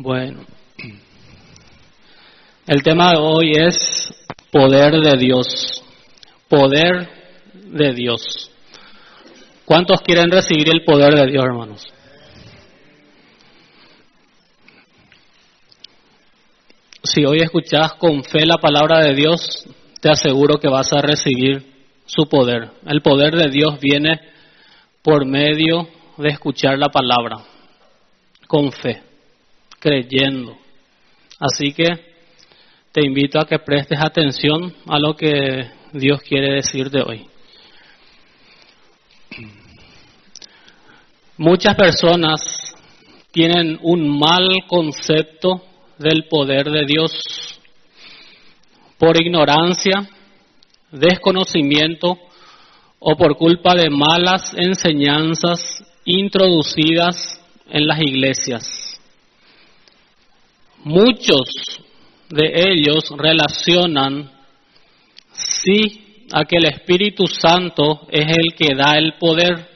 Bueno, el tema de hoy es poder de Dios. Poder de Dios. ¿Cuántos quieren recibir el poder de Dios, hermanos? Si hoy escuchas con fe la palabra de Dios, te aseguro que vas a recibir su poder. El poder de Dios viene por medio de escuchar la palabra, con fe, creyendo. Así que te invito a que prestes atención a lo que Dios quiere decirte hoy. Muchas personas tienen un mal concepto del poder de Dios por ignorancia, desconocimiento o por culpa de malas enseñanzas introducidas en las iglesias. Muchos de ellos relacionan sí a que el Espíritu Santo es el que da el poder,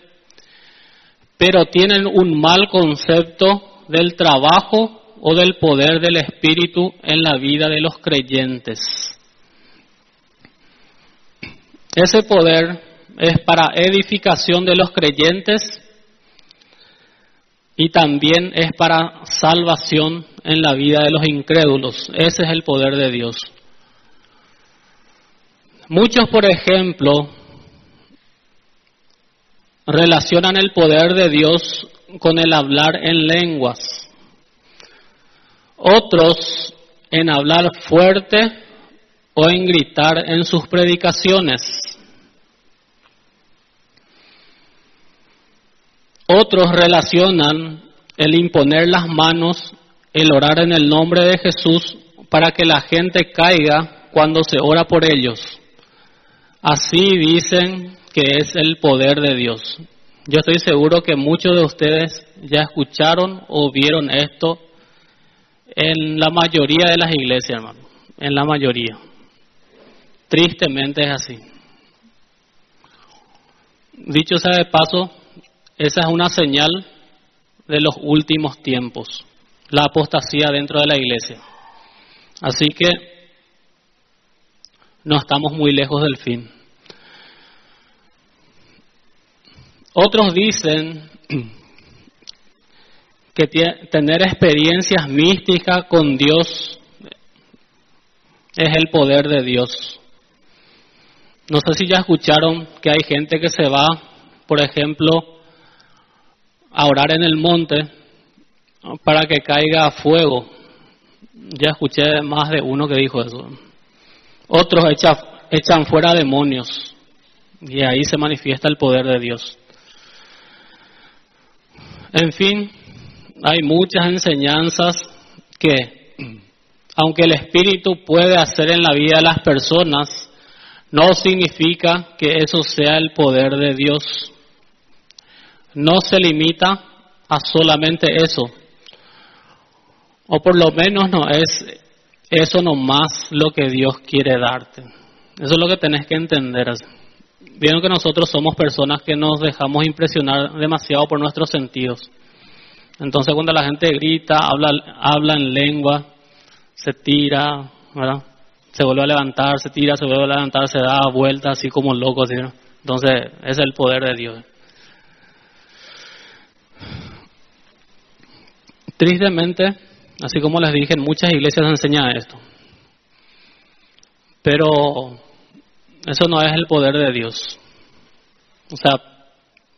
pero tienen un mal concepto del trabajo o del poder del Espíritu en la vida de los creyentes. Ese poder es para edificación de los creyentes y también es para salvación en la vida de los incrédulos. Ese es el poder de Dios. Muchos, por ejemplo, relacionan el poder de Dios con el hablar en lenguas otros en hablar fuerte o en gritar en sus predicaciones. Otros relacionan el imponer las manos, el orar en el nombre de Jesús para que la gente caiga cuando se ora por ellos. Así dicen que es el poder de Dios. Yo estoy seguro que muchos de ustedes ya escucharon o vieron esto en la mayoría de las iglesias, hermano. En la mayoría. Tristemente es así. Dicho sea de paso, esa es una señal de los últimos tiempos, la apostasía dentro de la iglesia. Así que no estamos muy lejos del fin. Otros dicen que tener experiencias místicas con Dios es el poder de Dios. No sé si ya escucharon que hay gente que se va, por ejemplo, a orar en el monte para que caiga fuego. Ya escuché más de uno que dijo eso. Otros echan, echan fuera demonios y ahí se manifiesta el poder de Dios. En fin, hay muchas enseñanzas que, aunque el Espíritu puede hacer en la vida de las personas, no significa que eso sea el poder de Dios. No se limita a solamente eso. O por lo menos no es eso nomás lo que Dios quiere darte. Eso es lo que tenés que entender. Vieron que nosotros somos personas que nos dejamos impresionar demasiado por nuestros sentidos. Entonces cuando la gente grita, habla, habla en lengua, se tira, ¿verdad? Se vuelve a levantar, se tira, se vuelve a levantar, se da vuelta así como loco. Entonces es el poder de Dios. Tristemente, así como les dije, muchas iglesias se enseña esto. Pero eso no es el poder de Dios. O sea,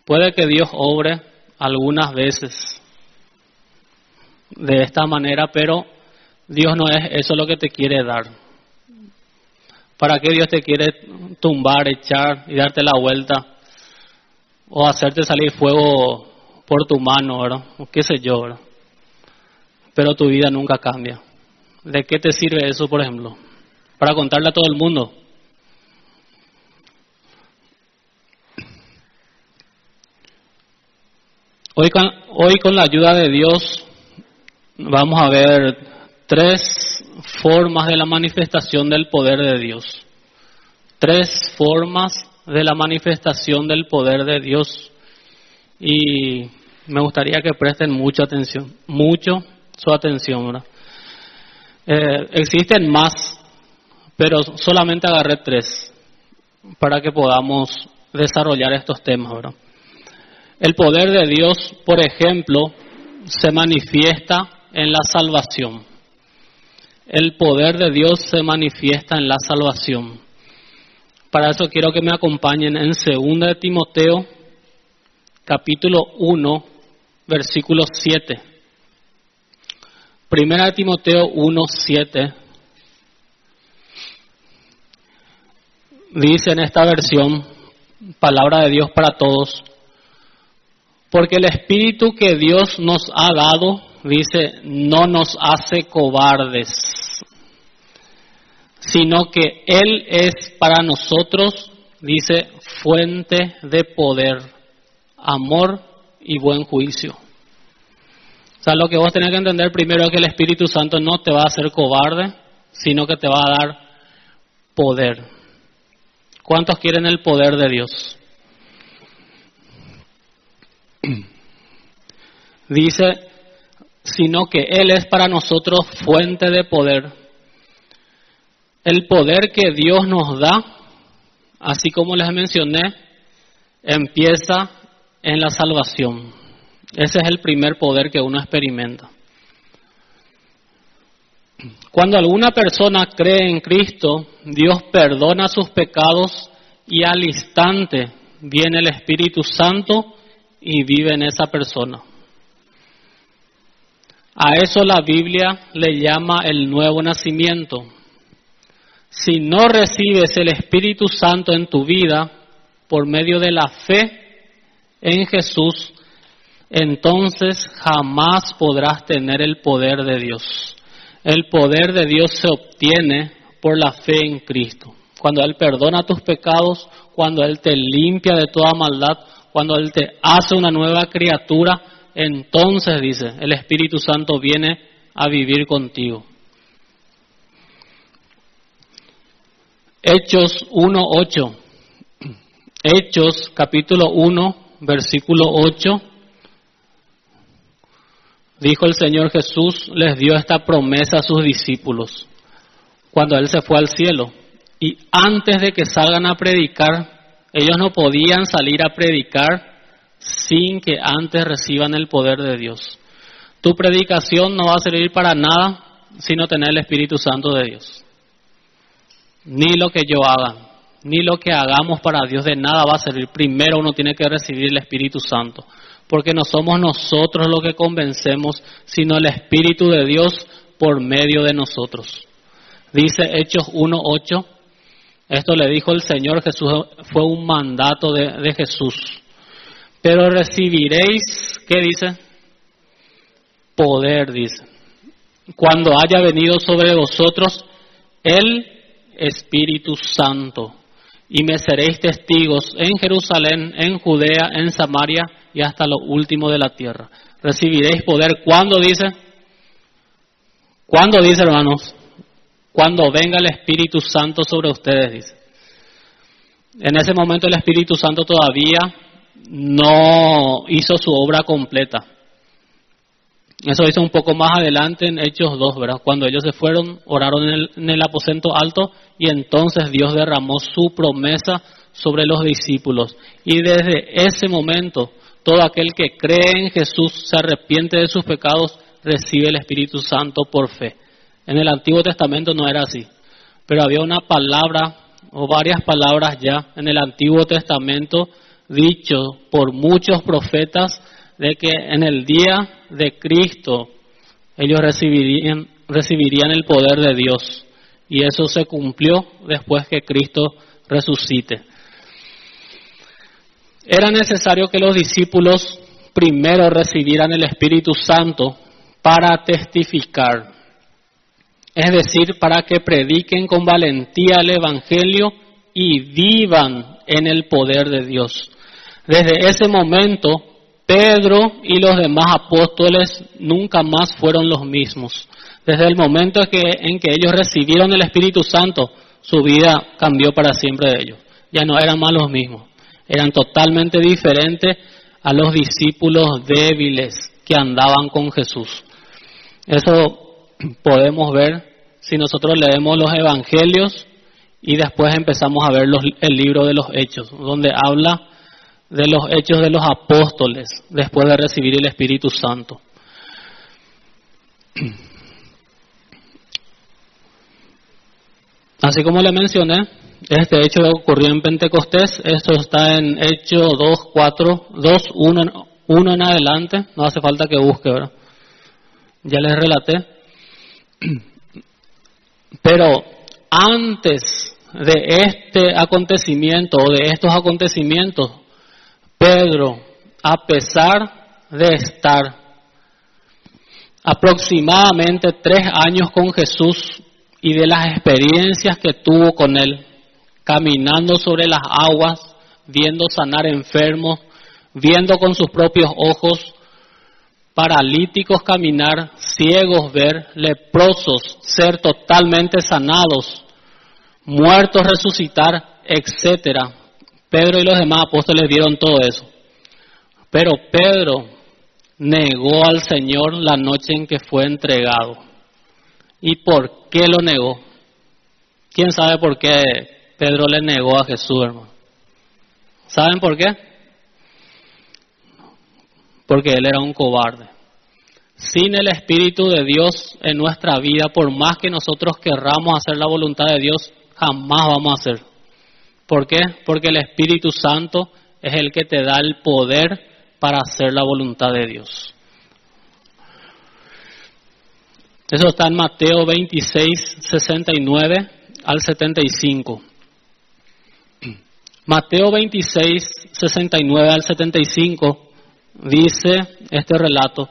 puede que Dios obre algunas veces de esta manera, pero Dios no es eso lo que te quiere dar. ¿Para qué Dios te quiere tumbar, echar y darte la vuelta? O hacerte salir fuego por tu mano, ¿verdad? O qué sé yo, ¿verdad? Pero tu vida nunca cambia. ¿De qué te sirve eso, por ejemplo? Para contarle a todo el mundo. Hoy con, hoy con la ayuda de Dios vamos a ver tres formas de la manifestación del poder de Dios. Tres formas de la manifestación del poder de Dios. Y me gustaría que presten mucha atención, mucho su atención. ¿verdad? Eh, existen más, pero solamente agarré tres para que podamos desarrollar estos temas. ¿verdad? El poder de Dios, por ejemplo, se manifiesta en la salvación. El poder de Dios se manifiesta en la salvación. Para eso quiero que me acompañen en 2 de Timoteo, capítulo 1, versículo 7. Primera de Timoteo 1, 7. Dice en esta versión, palabra de Dios para todos, porque el Espíritu que Dios nos ha dado, dice, no nos hace cobardes, sino que Él es para nosotros, dice, fuente de poder, amor y buen juicio. O sea, lo que vos tenés que entender primero es que el Espíritu Santo no te va a hacer cobarde, sino que te va a dar poder. ¿Cuántos quieren el poder de Dios? Dice, sino que Él es para nosotros fuente de poder. El poder que Dios nos da, así como les mencioné, empieza en la salvación. Ese es el primer poder que uno experimenta. Cuando alguna persona cree en Cristo, Dios perdona sus pecados y al instante viene el Espíritu Santo y vive en esa persona. A eso la Biblia le llama el nuevo nacimiento. Si no recibes el Espíritu Santo en tu vida por medio de la fe en Jesús, entonces jamás podrás tener el poder de Dios. El poder de Dios se obtiene por la fe en Cristo. Cuando Él perdona tus pecados, cuando Él te limpia de toda maldad, cuando Él te hace una nueva criatura, entonces dice, el Espíritu Santo viene a vivir contigo. Hechos 1.8. Hechos capítulo 1, versículo 8. Dijo el Señor Jesús, les dio esta promesa a sus discípulos cuando Él se fue al cielo. Y antes de que salgan a predicar, ellos no podían salir a predicar sin que antes reciban el poder de Dios. Tu predicación no va a servir para nada si no tener el Espíritu Santo de Dios. Ni lo que yo haga, ni lo que hagamos para Dios de nada va a servir. Primero uno tiene que recibir el Espíritu Santo, porque no somos nosotros los que convencemos, sino el Espíritu de Dios por medio de nosotros. Dice Hechos 1.8, esto le dijo el Señor Jesús, fue un mandato de, Jesús. Pero recibiréis, ¿qué dice? Poder, dice. Cuando haya venido sobre vosotros el Espíritu Santo. Y me seréis testigos en Jerusalén, en Judea, en Samaria y hasta lo último de la tierra. Recibiréis poder. ¿Cuándo dice? ¿Cuándo dice, hermanos? cuando venga el Espíritu Santo sobre ustedes, dice. En ese momento el Espíritu Santo todavía no hizo su obra completa. Eso hizo un poco más adelante en Hechos 2, ¿verdad? Cuando ellos se fueron, oraron en el aposento alto y entonces Dios derramó su promesa sobre los discípulos. Y desde ese momento, todo aquel que cree en Jesús, se arrepiente de sus pecados, recibe el Espíritu Santo por fe. En el Antiguo Testamento no era así, pero había una palabra o varias palabras ya en el Antiguo Testamento dicho por muchos profetas de que en el día de Cristo ellos recibirían, recibirían el poder de Dios. Y eso se cumplió después que Cristo resucite. Era necesario que los discípulos primero recibieran el Espíritu Santo para testificar es decir, para que prediquen con valentía el Evangelio y vivan en el poder de Dios. Desde ese momento, Pedro y los demás apóstoles nunca más fueron los mismos. Desde el momento en que, ellos recibieron el Espíritu Santo, su vida cambió para siempre de ellos. Ya no eran más los mismos. Eran totalmente diferentes a los discípulos débiles que andaban con Jesús. Eso podemos ver si nosotros leemos los evangelios y después empezamos a ver el libro de los hechos, donde habla de los hechos de los apóstoles después de recibir el Espíritu Santo. Así como le mencioné, este hecho ocurrió en Pentecostés, esto está en Hecho 2, 4, 2, 1, 1 en adelante, no hace falta que busque, ¿verdad? Ya les relaté. Pero antes de este acontecimiento o de estos acontecimientos, Pedro, a pesar de estar aproximadamente tres años con Jesús y de las experiencias que tuvo con él, caminando sobre las aguas, viendo sanar enfermos, viendo con sus propios ojos paralíticos caminar, ciegos ver, leprosos ser totalmente sanados, muertos resucitar, etcétera. Pedro y los demás apóstoles vieron todo eso. Pero Pedro negó al Señor la noche en que fue entregado. ¿Y por qué lo negó? ¿Quién sabe por qué Pedro le negó a Jesús, hermano? ¿Saben por qué? Porque él era un cobarde. Sin el Espíritu de Dios en nuestra vida, por más que nosotros querramos hacer la voluntad de Dios, jamás vamos a hacer. ¿Por qué? Porque el Espíritu Santo es el que te da el poder para hacer la voluntad de Dios. Eso está en Mateo 26, 69 al 75. Mateo 26, 69 al 75 dice este relato.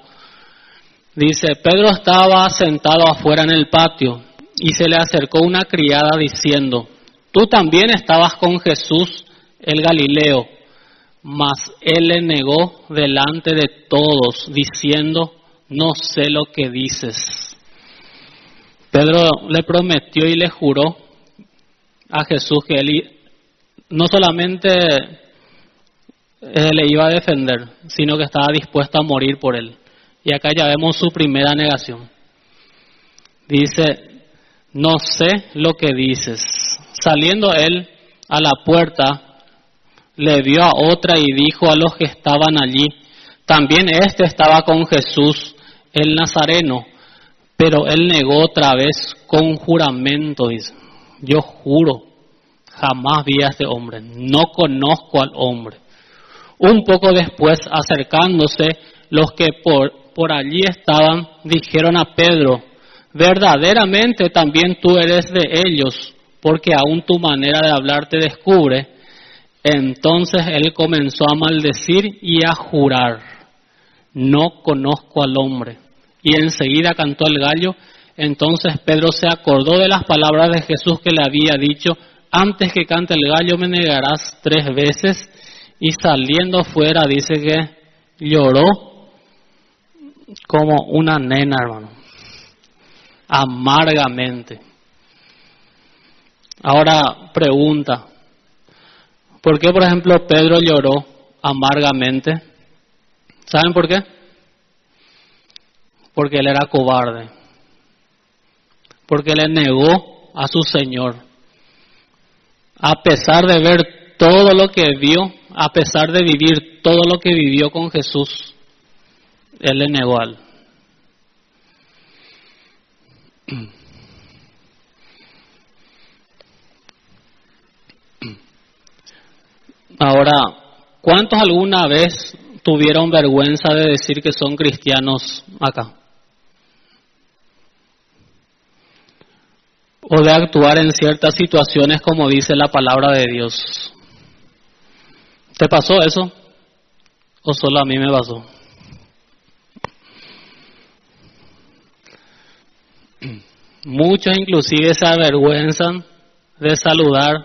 Dice, Pedro estaba sentado afuera en el patio y se le acercó una criada diciendo, tú también estabas con Jesús el Galileo. Mas él le negó delante de todos, diciendo, no sé lo que dices. Pedro le prometió y le juró a Jesús que él no solamente eh, le iba a defender, sino que estaba dispuesto a morir por él. Y acá ya vemos su primera negación. Dice, no sé lo que dices. Saliendo él a la puerta, le vio a otra y dijo a los que estaban allí, también éste estaba con Jesús, el Nazareno, pero él negó otra vez con juramento, dice, yo juro, jamás vi a este hombre, no conozco al hombre. Un poco después, acercándose, los que por, por allí estaban dijeron a Pedro, verdaderamente también tú eres de ellos, porque aún tu manera de hablar te descubre. Entonces él comenzó a maldecir y a jurar, no conozco al hombre. Y enseguida cantó el gallo. Entonces Pedro se acordó de las palabras de Jesús que le había dicho, antes que cante el gallo me negarás tres veces. Y saliendo fuera dice que lloró como una nena, hermano, amargamente. Ahora pregunta, ¿por qué, por ejemplo, Pedro lloró amargamente? ¿Saben por qué? Porque él era cobarde, porque le negó a su Señor. A pesar de ver todo lo que vio, a pesar de vivir todo lo que vivió con Jesús, él le negó a él. Ahora, ¿cuántos alguna vez tuvieron vergüenza de decir que son cristianos acá? O de actuar en ciertas situaciones como dice la palabra de Dios. ¿Te pasó eso? ¿O solo a mí me pasó? Muchos inclusive se avergüenzan de saludar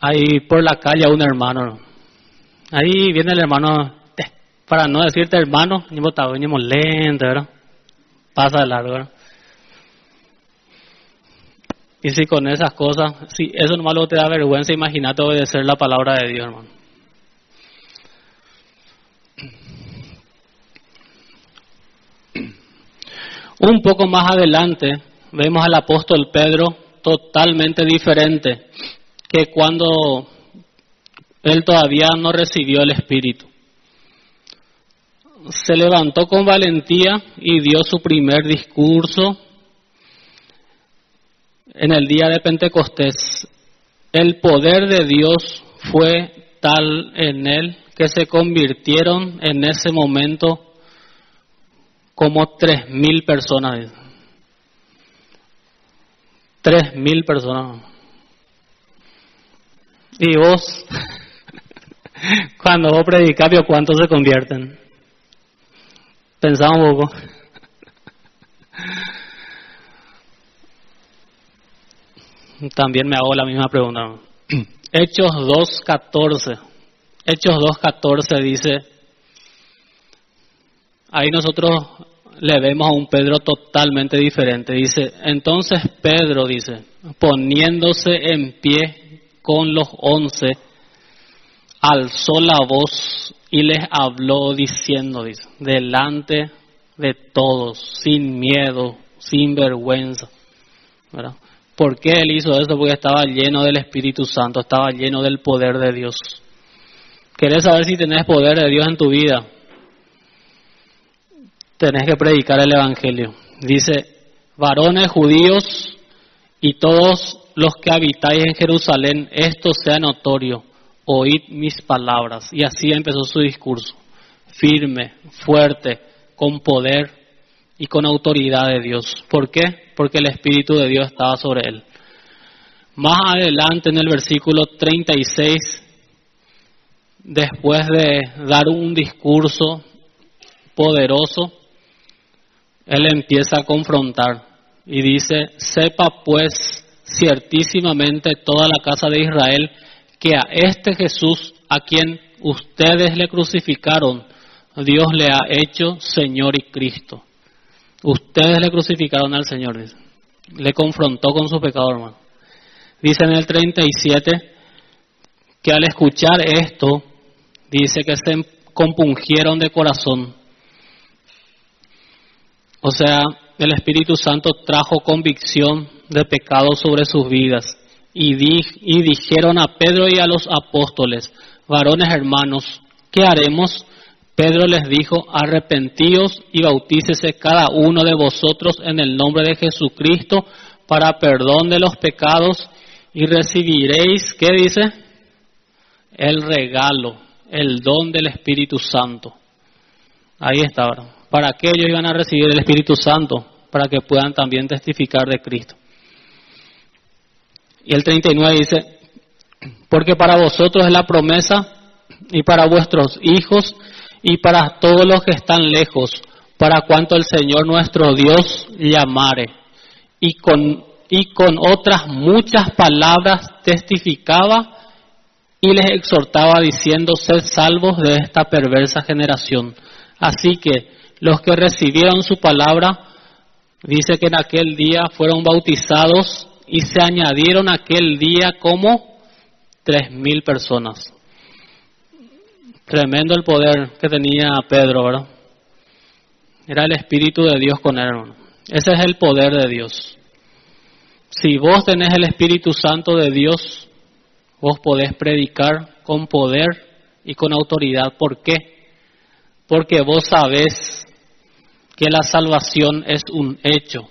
ahí por la calle a un hermano. Ahí viene el hermano, eh, para no decirte hermano, venimos lento, ¿verdad? Pasa de largo, ¿verdad? Y si con esas cosas, si eso nomás luego te da vergüenza, imagínate obedecer la palabra de Dios, hermano. Un poco más adelante vemos al apóstol Pedro totalmente diferente que cuando él todavía no recibió el Espíritu. Se levantó con valentía y dio su primer discurso en el día de Pentecostés. El poder de Dios fue tal en él que se convirtieron en ese momento como tres mil personas. Tres mil personas. Y vos, cuando vos predicas, ¿cuántos se convierten? Pensamos un poco. También me hago la misma pregunta. Hechos 2.14. Hechos 2.14 dice, ahí nosotros le vemos a un Pedro totalmente diferente. Dice, entonces Pedro dice, poniéndose en pie con los once, alzó la voz y les habló diciendo, dice, delante de todos, sin miedo, sin vergüenza. ¿verdad? ¿Por qué él hizo eso? Porque estaba lleno del Espíritu Santo, estaba lleno del poder de Dios. ¿Querés saber si tenés poder de Dios en tu vida? Tenés que predicar el Evangelio. Dice, varones judíos y todos los que habitáis en Jerusalén, esto sea notorio, oíd mis palabras. Y así empezó su discurso, firme, fuerte, con poder y con autoridad de Dios. ¿Por qué? Porque el Espíritu de Dios estaba sobre él. Más adelante en el versículo 36, después de dar un discurso poderoso, él empieza a confrontar y dice, sepa pues ciertísimamente toda la casa de Israel que a este Jesús, a quien ustedes le crucificaron, Dios le ha hecho Señor y Cristo. Ustedes le crucificaron al Señor. Le confrontó con su pecado, hermano. Dice en el 37 que al escuchar esto, dice que se compungieron de corazón. O sea, el Espíritu Santo trajo convicción de pecado sobre sus vidas. Y dijeron a Pedro y a los apóstoles, varones hermanos, ¿qué haremos? Pedro les dijo, arrepentíos y bautícese cada uno de vosotros en el nombre de Jesucristo para perdón de los pecados y recibiréis, ¿qué dice? El regalo, el don del Espíritu Santo. Ahí está, ¿Para qué ellos iban a recibir el Espíritu Santo? Para que puedan también testificar de Cristo. Y el 39 dice, porque para vosotros es la promesa y para vuestros hijos y para todos los que están lejos, para cuanto el Señor nuestro Dios llamare. Y con, y con otras muchas palabras testificaba y les exhortaba diciendo, sed salvos de esta perversa generación. Así que los que recibieron su palabra, dice que en aquel día fueron bautizados y se añadieron aquel día como tres mil personas. Tremendo el poder que tenía Pedro, ¿verdad? Era el Espíritu de Dios con él. Ese es el poder de Dios. Si vos tenés el Espíritu Santo de Dios, vos podés predicar con poder y con autoridad. ¿Por qué? Porque vos sabés que la salvación es un hecho.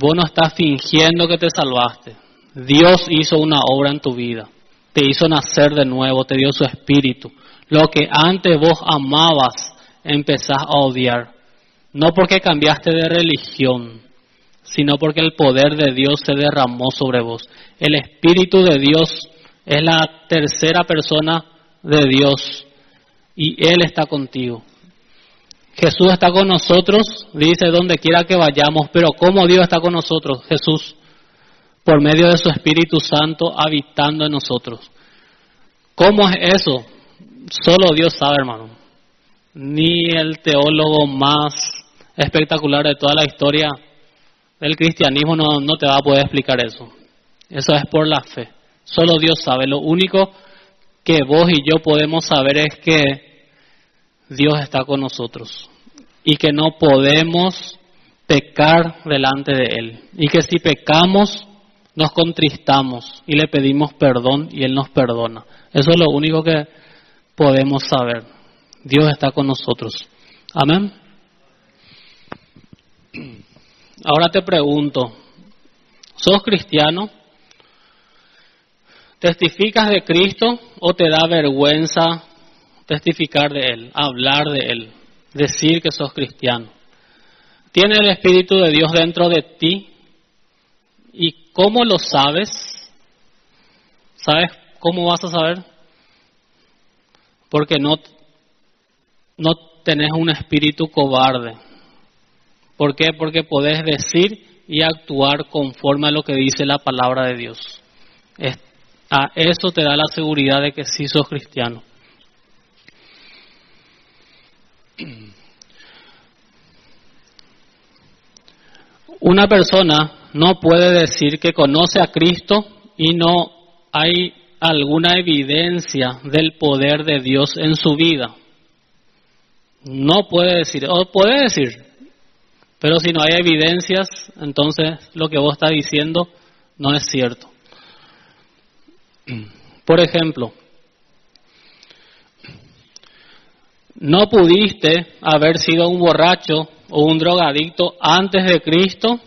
Vos no estás fingiendo que te salvaste. Dios hizo una obra en tu vida te hizo nacer de nuevo, te dio su espíritu. Lo que antes vos amabas, empezás a odiar. No porque cambiaste de religión, sino porque el poder de Dios se derramó sobre vos. El espíritu de Dios es la tercera persona de Dios y Él está contigo. Jesús está con nosotros, dice donde quiera que vayamos, pero ¿cómo Dios está con nosotros? Jesús por medio de su Espíritu Santo habitando en nosotros. ¿Cómo es eso? Solo Dios sabe, hermano. Ni el teólogo más espectacular de toda la historia del cristianismo no, no te va a poder explicar eso. Eso es por la fe. Solo Dios sabe. Lo único que vos y yo podemos saber es que Dios está con nosotros y que no podemos pecar delante de Él. Y que si pecamos, nos contristamos y le pedimos perdón y Él nos perdona. Eso es lo único que podemos saber. Dios está con nosotros. Amén. Ahora te pregunto, ¿sos cristiano? ¿Testificas de Cristo o te da vergüenza testificar de Él, hablar de Él, decir que sos cristiano? ¿Tiene el Espíritu de Dios dentro de ti? ¿Y cómo lo sabes? ¿Sabes cómo vas a saber? Porque no, no tenés un espíritu cobarde. ¿Por qué? Porque podés decir y actuar conforme a lo que dice la palabra de Dios. a eso te da la seguridad de que sí sos cristiano. Una persona no puede decir que conoce a Cristo y no hay alguna evidencia del poder de Dios en su vida. No puede decir, o puede decir, pero si no hay evidencias, entonces lo que vos estás diciendo no es cierto. Por ejemplo, no pudiste haber sido un borracho o un drogadicto antes de Cristo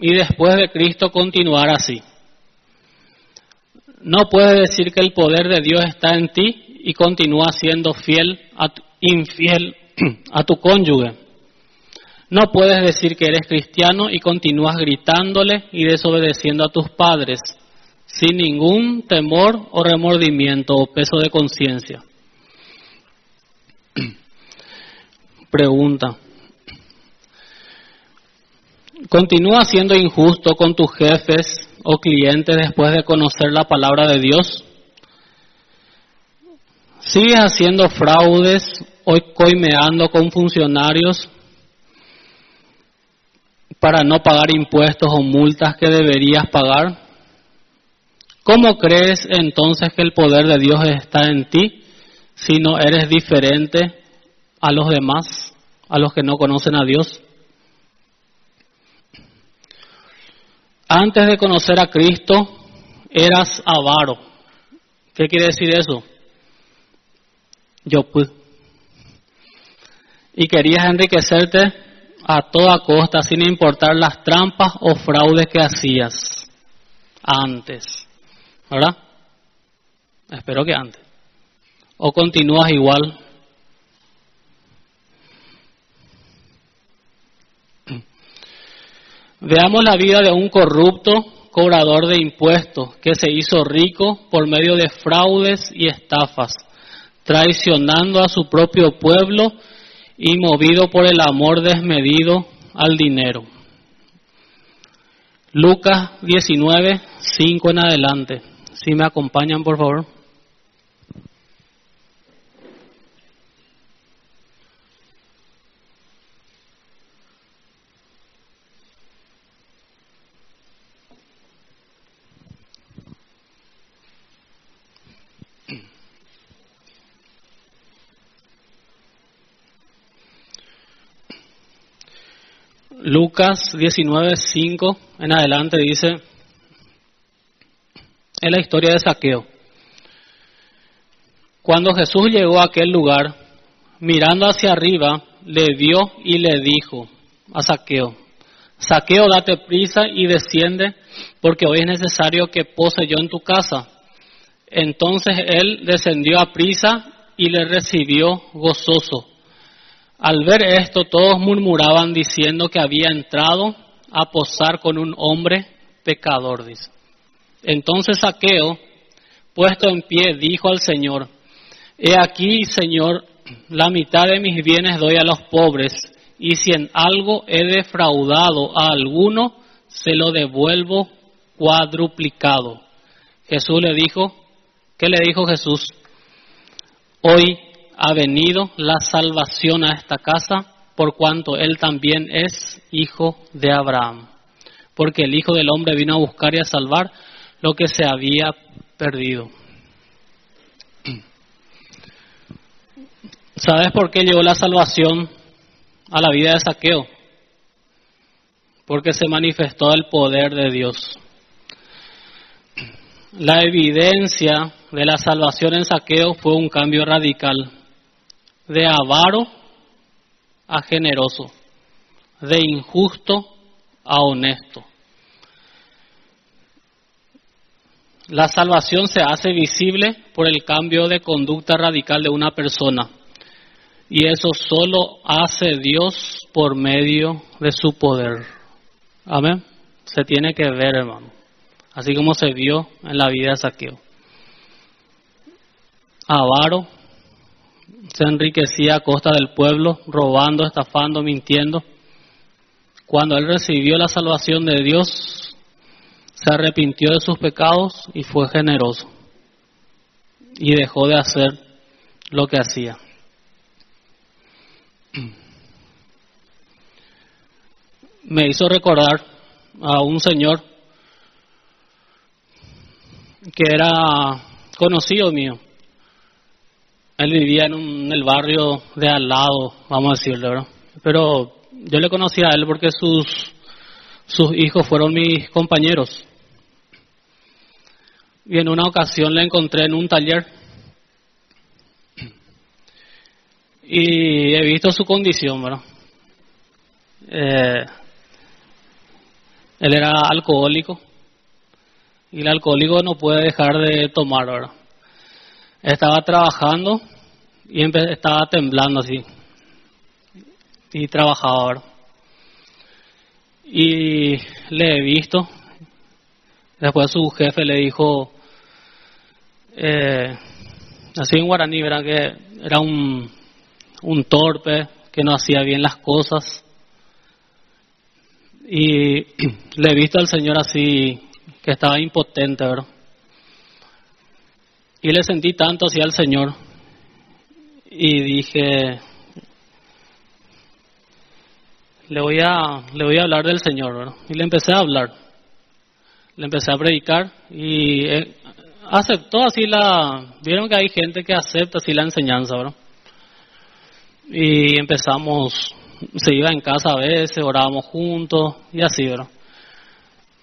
y después de Cristo continuar así. No puedes decir que el poder de Dios está en ti y continúa siendo fiel infiel a tu cónyuge. No puedes decir que eres cristiano y continúas gritándole y desobedeciendo a tus padres sin ningún temor o remordimiento o peso de conciencia. Pregunta. ¿Continúa siendo injusto con tus jefes o clientes después de conocer la palabra de Dios? ¿Sigues haciendo fraudes o coimeando con funcionarios para no pagar impuestos o multas que deberías pagar? ¿Cómo crees entonces que el poder de Dios está en ti si no eres diferente a los demás, a los que no conocen a Dios? Antes de conocer a Cristo, eras avaro. ¿Qué quiere decir eso? Yo pues. Y querías enriquecerte a toda costa sin importar las trampas o fraudes que hacías antes. ¿Verdad? Espero que antes. O continúas igual Veamos la vida de un corrupto cobrador de impuestos que se hizo rico por medio de fraudes y estafas, traicionando a su propio pueblo y movido por el amor desmedido al dinero. Lucas 19, 5 en adelante. Si me acompañan, por favor. Lucas 19, 5 en adelante dice, es la historia de Saqueo. Cuando Jesús llegó a aquel lugar, mirando hacia arriba, le vio y le dijo a Saqueo, Saqueo, date prisa y desciende, porque hoy es necesario que pose yo en tu casa. Entonces él descendió a prisa y le recibió gozoso. Al ver esto, todos murmuraban diciendo que había entrado a posar con un hombre pecador, dice. Entonces Saqueo, puesto en pie, dijo al Señor, He aquí, Señor, la mitad de mis bienes doy a los pobres, y si en algo he defraudado a alguno, se lo devuelvo cuadruplicado. Jesús le dijo, ¿qué le dijo Jesús? Hoy ha venido la salvación a esta casa, por cuanto él también es hijo de Abraham. Porque el Hijo del Hombre vino a buscar y a salvar lo que se había perdido. ¿Sabes por qué llegó la salvación a la vida de Saqueo? porque se manifestó el poder de Dios. La evidencia de la salvación en saqueo fue un cambio radical, de avaro a generoso, de injusto a honesto. La salvación se hace visible por el cambio de conducta radical de una persona. Y eso solo hace Dios por medio de su poder. Amén. Se tiene que ver, hermano. Así como se vio en la vida de Saqueo. Avaro se enriquecía a costa del pueblo, robando, estafando, mintiendo. Cuando él recibió la salvación de Dios, se arrepintió de sus pecados y fue generoso y dejó de hacer lo que hacía. Me hizo recordar a un señor que era conocido mío. Él vivía en, el barrio de al lado, vamos a decirle, ¿verdad? Pero yo le conocía a él porque sus, sus hijos fueron mis compañeros. Y en una ocasión le encontré en un taller y he visto su condición, ¿verdad? Eh, él era alcohólico y el alcohólico no puede dejar de tomar, ¿verdad? Estaba trabajando y estaba temblando así y trabajaba. Y le he visto. Después su jefe le dijo, eh, así en guaraní, ¿verdad? Que era un, un torpe, que no hacía bien las cosas. Y le he visto al Señor así, que estaba impotente, ¿verdad? Y le sentí tanto así al Señor. Y dije, le voy a, le voy a hablar del Señor. Y le empecé a hablar. Le empecé a predicar y eh, aceptó así la, vieron que hay gente que acepta así la enseñanza. Y empezamos, se iba en casa a veces, orábamos juntos y así, ¿verdad?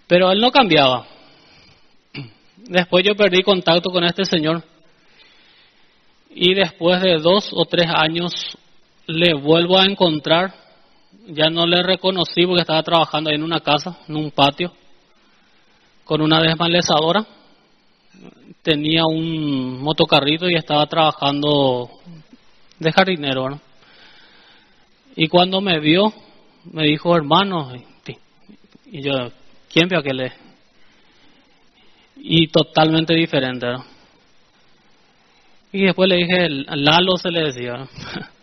Pero él no cambiaba. Después yo perdí contacto con este señor y después de dos o tres años le vuelvo a encontrar. Ya no le reconocí porque estaba trabajando ahí en una casa, en un patio, con una desmalezadora tenía un motocarrito y estaba trabajando de jardinero. ¿no? Y cuando me vio, me dijo, hermano, y yo, ¿quién vio aquel? Y totalmente diferente. Y después le dije, Lalo se le decía,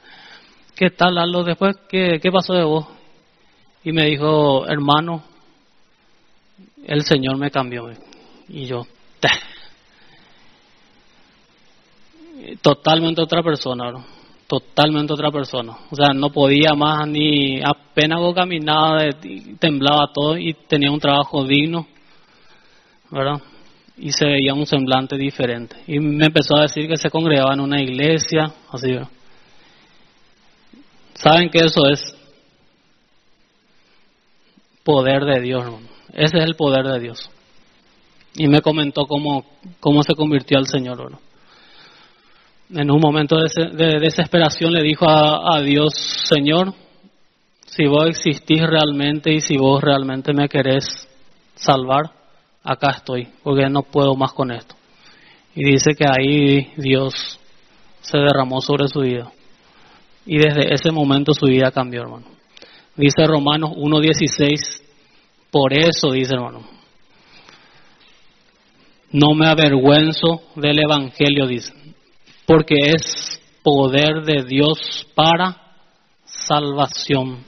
¿qué tal Lalo? Después, ¿qué, qué pasó de vos? Y me dijo, hermano, el Señor me cambió. Y yo, totalmente otra persona, totalmente otra persona. O sea, no podía más ni apenas caminaba, temblaba todo y tenía un trabajo digno, ¿verdad? Y se veía un semblante diferente. Y me empezó a decir que se congregaba en una iglesia, así. ¿Saben que eso es? Poder de Dios. Ese es el poder de Dios. Y me comentó cómo, cómo se convirtió al Señor, en un momento de, desesperación le dijo a, Dios, Señor, si vos existís realmente y si vos realmente me querés salvar, acá estoy, porque no puedo más con esto. Y dice que ahí Dios se derramó sobre su vida. Y desde ese momento su vida cambió, hermano. Dice Romanos 1.16, por eso, dice hermano, no me avergüenzo del Evangelio, dice porque es poder de Dios para salvación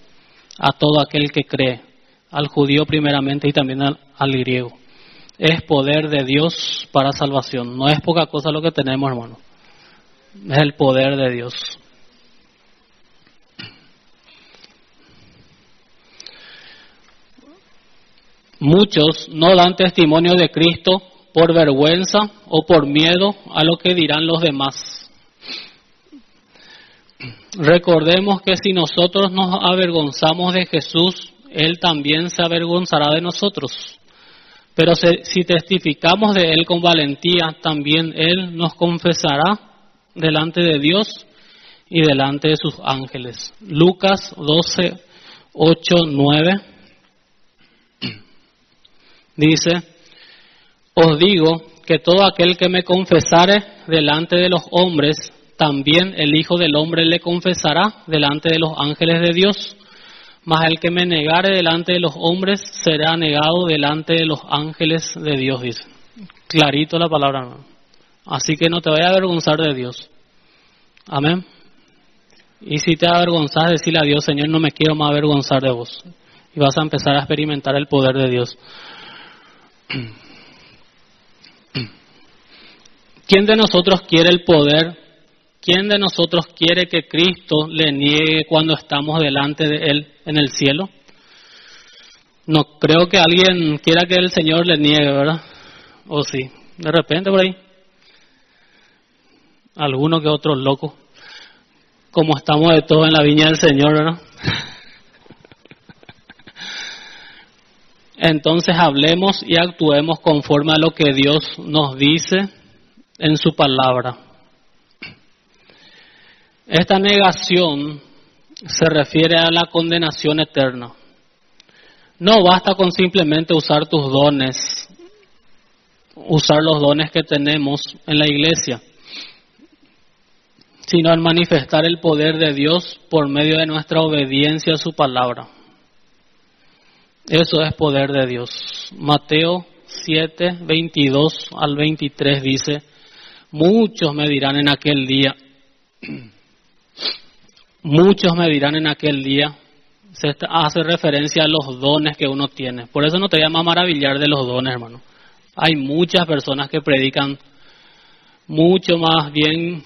a todo aquel que cree, al judío primeramente y también al, griego. Es poder de Dios para salvación. No es poca cosa lo que tenemos, hermano. Es el poder de Dios. Muchos no dan testimonio de Cristo por vergüenza o por miedo a lo que dirán los demás. Recordemos que si nosotros nos avergonzamos de Jesús, Él también se avergonzará de nosotros. Pero si testificamos de Él con valentía, también Él nos confesará delante de Dios y delante de sus ángeles. Lucas 12, 8, 9 dice, os digo que todo aquel que me confesare delante de los hombres, también el Hijo del Hombre le confesará delante de los ángeles de Dios. Mas el que me negare delante de los hombres será negado delante de los ángeles de Dios, dice. Clarito la palabra. Así que no te vayas a avergonzar de Dios. Amén. Y si te avergonzas, decirle a Dios, Señor, no me quiero más avergonzar de vos. Y vas a empezar a experimentar el poder de Dios. ¿Quién de nosotros quiere el poder? ¿Quién de nosotros quiere que Cristo le niegue cuando estamos delante de Él en el cielo? No creo que alguien quiera que el Señor le niegue, ¿verdad? ¿O sí? De repente por ahí. Alguno que otro loco. Como estamos de todo en la viña del Señor, ¿verdad? Entonces hablemos y actuemos conforme a lo que Dios nos dice en su palabra. Esta negación se refiere a la condenación eterna. No basta con simplemente usar tus dones, usar los dones que tenemos en la iglesia, sino al manifestar el poder de Dios por medio de nuestra obediencia a su palabra. Eso es poder de Dios. Mateo 7, 22 al 23 dice, muchos me dirán en aquel día, muchos me dirán en aquel día, se hace referencia a los dones que uno tiene. Por eso no te llama a maravillar de los dones, hermano. Hay muchas personas que predican mucho más bien,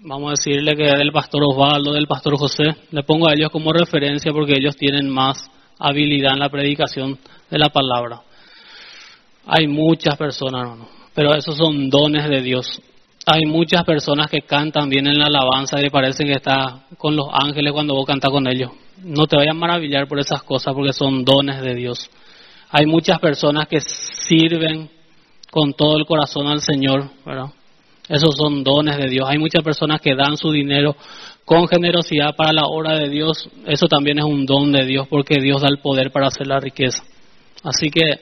vamos a decirle que del pastor Osvaldo, del pastor José. Le pongo a ellos como referencia porque ellos tienen más habilidad en la predicación de la palabra. Hay muchas personas, pero esos son dones de Dios. Hay muchas personas que cantan bien en la alabanza y parecen que está con los ángeles cuando vos cantas con ellos. No te vayas a maravillar por esas cosas porque son dones de Dios. Hay muchas personas que sirven con todo el corazón al Señor, ¿verdad? Esos son dones de Dios. Hay muchas personas que dan su dinero con generosidad para la obra de Dios, eso también es un don de Dios porque Dios da el poder para hacer la riqueza. Así que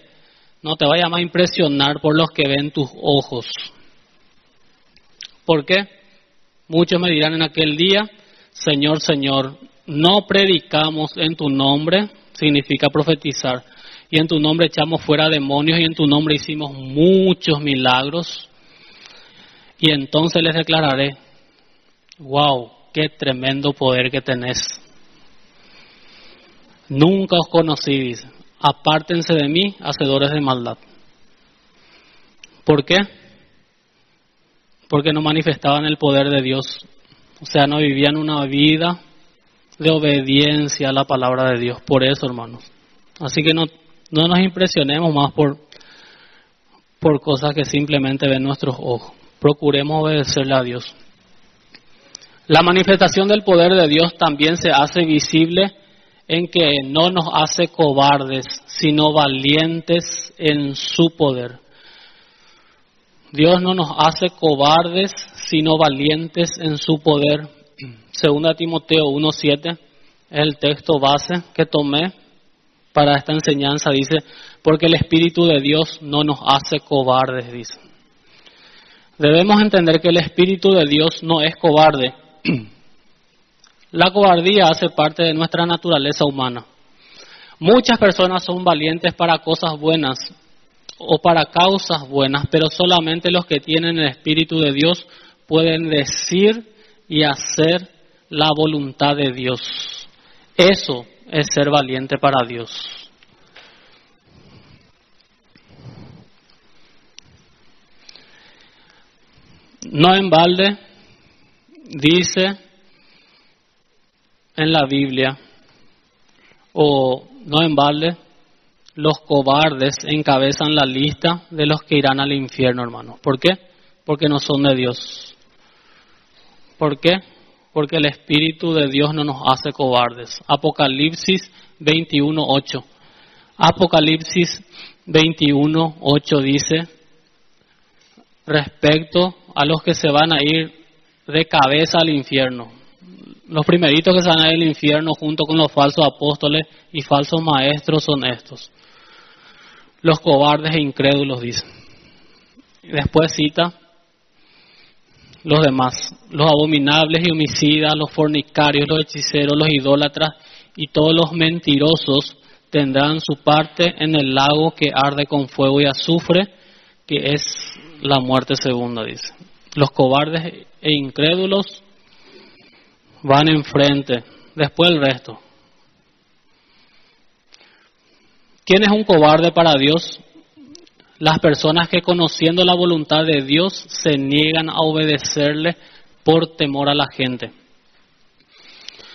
no te vayas a impresionar por los que ven tus ojos. ¿Por qué? Muchos me dirán en aquel día, Señor, Señor, no predicamos en tu nombre, significa profetizar, y en tu nombre echamos fuera demonios y en tu nombre hicimos muchos milagros. Y entonces les declararé, wow, qué tremendo poder que tenés. Nunca os conocí, dice. Apártense de mí, hacedores de maldad. ¿Por qué? Porque no manifestaban el poder de Dios. O sea, no vivían una vida de obediencia a la palabra de Dios. Por eso, hermanos. Así que no, no nos impresionemos más por, por cosas que simplemente ven nuestros ojos. Procuremos obedecerle a Dios. La manifestación del poder de Dios también se hace visible en que no nos hace cobardes, sino valientes en su poder. Dios no nos hace cobardes, sino valientes en su poder. Segunda Timoteo 1.7 es el texto base que tomé para esta enseñanza. Dice, porque el Espíritu de Dios no nos hace cobardes, dice. Debemos entender que el Espíritu de Dios no es cobarde, La cobardía hace parte de nuestra naturaleza humana. Muchas personas son valientes para cosas buenas o para causas buenas, pero solamente los que tienen el Espíritu de Dios pueden decir y hacer la voluntad de Dios. Eso es ser valiente para Dios. No en balde dice en la Biblia, o no en balde, los cobardes encabezan la lista de los que irán al infierno, hermano. ¿Por qué? Porque no son de Dios. ¿Por qué? porque el Espíritu de Dios no nos hace cobardes. Apocalipsis 21.8. Apocalipsis 21.8 dice, respecto a los que se van a ir de cabeza al infierno. Los primeritos que se van a ir al infierno junto con los falsos apóstoles y falsos maestros son estos. Los cobardes e incrédulos dicen. Después cita los demás, los abominables y homicidas, los fornicarios, los hechiceros, los idólatras y todos los mentirosos tendrán su parte en el lago que arde con fuego y azufre, que es la muerte segunda, dice. Los cobardes e incrédulos van enfrente, después el resto. ¿Quién es un cobarde para Dios? Las personas que conociendo la voluntad de Dios se niegan a obedecerle por temor a la gente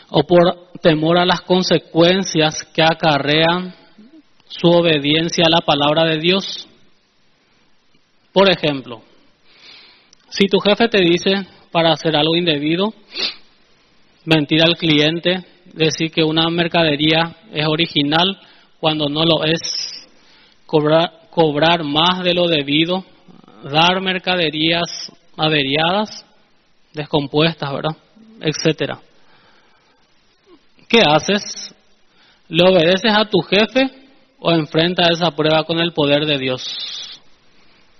o por temor a las consecuencias que acarrean su obediencia a la palabra de Dios. Por ejemplo, si tu jefe te dice para hacer algo indebido, mentir al cliente, decir que una mercadería es original cuando no lo es, cobrar, cobrar más de lo debido, dar mercaderías averiadas, descompuestas, ¿verdad? Etcétera. ¿Qué haces? ¿Le obedeces a tu jefe o enfrentas esa prueba con el poder de Dios?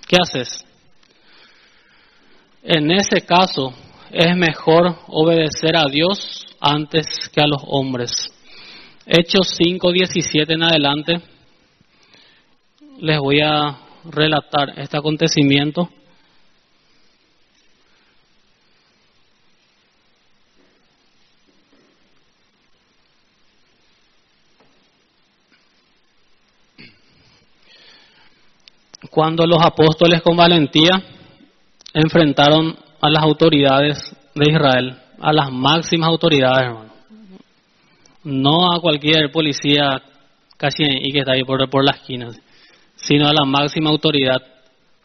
¿Qué haces? En ese caso, es mejor obedecer a Dios antes que a los hombres. Hechos 5, 17 en adelante, les voy a relatar este acontecimiento. cuando los apóstoles con valentía enfrentaron a las autoridades de Israel, a las máximas autoridades, hermano. No a cualquier policía casi y que está ahí por, las esquinas, sino a la máxima autoridad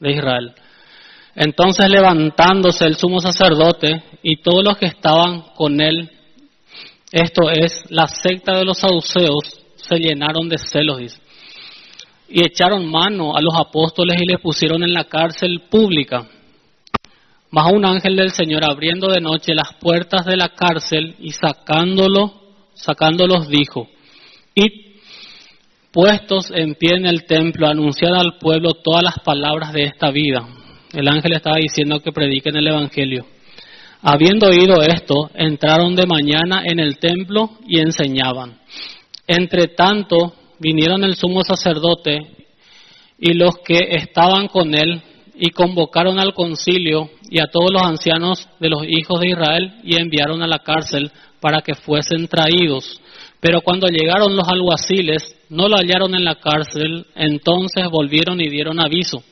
de Israel. Entonces levantándose el sumo sacerdote y todos los que estaban con él, esto es, la secta de los saduceos, se llenaron de celos, y echaron mano a los apóstoles y les pusieron en la cárcel pública. Mas un ángel del Señor abriendo de noche las puertas de la cárcel y sacándolo, sacándolos dijo, y puestos en pie en el templo, anunciad al pueblo todas las palabras de esta vida. El ángel estaba diciendo que prediquen el Evangelio. Habiendo oído esto, entraron de mañana en el templo y enseñaban. Entre tanto, vinieron el sumo sacerdote y los que estaban con él y convocaron al concilio y a todos los ancianos de los hijos de Israel y enviaron a la cárcel para que fuesen traídos. Pero cuando llegaron los alguaciles, no lo hallaron en la cárcel, entonces volvieron y dieron aviso,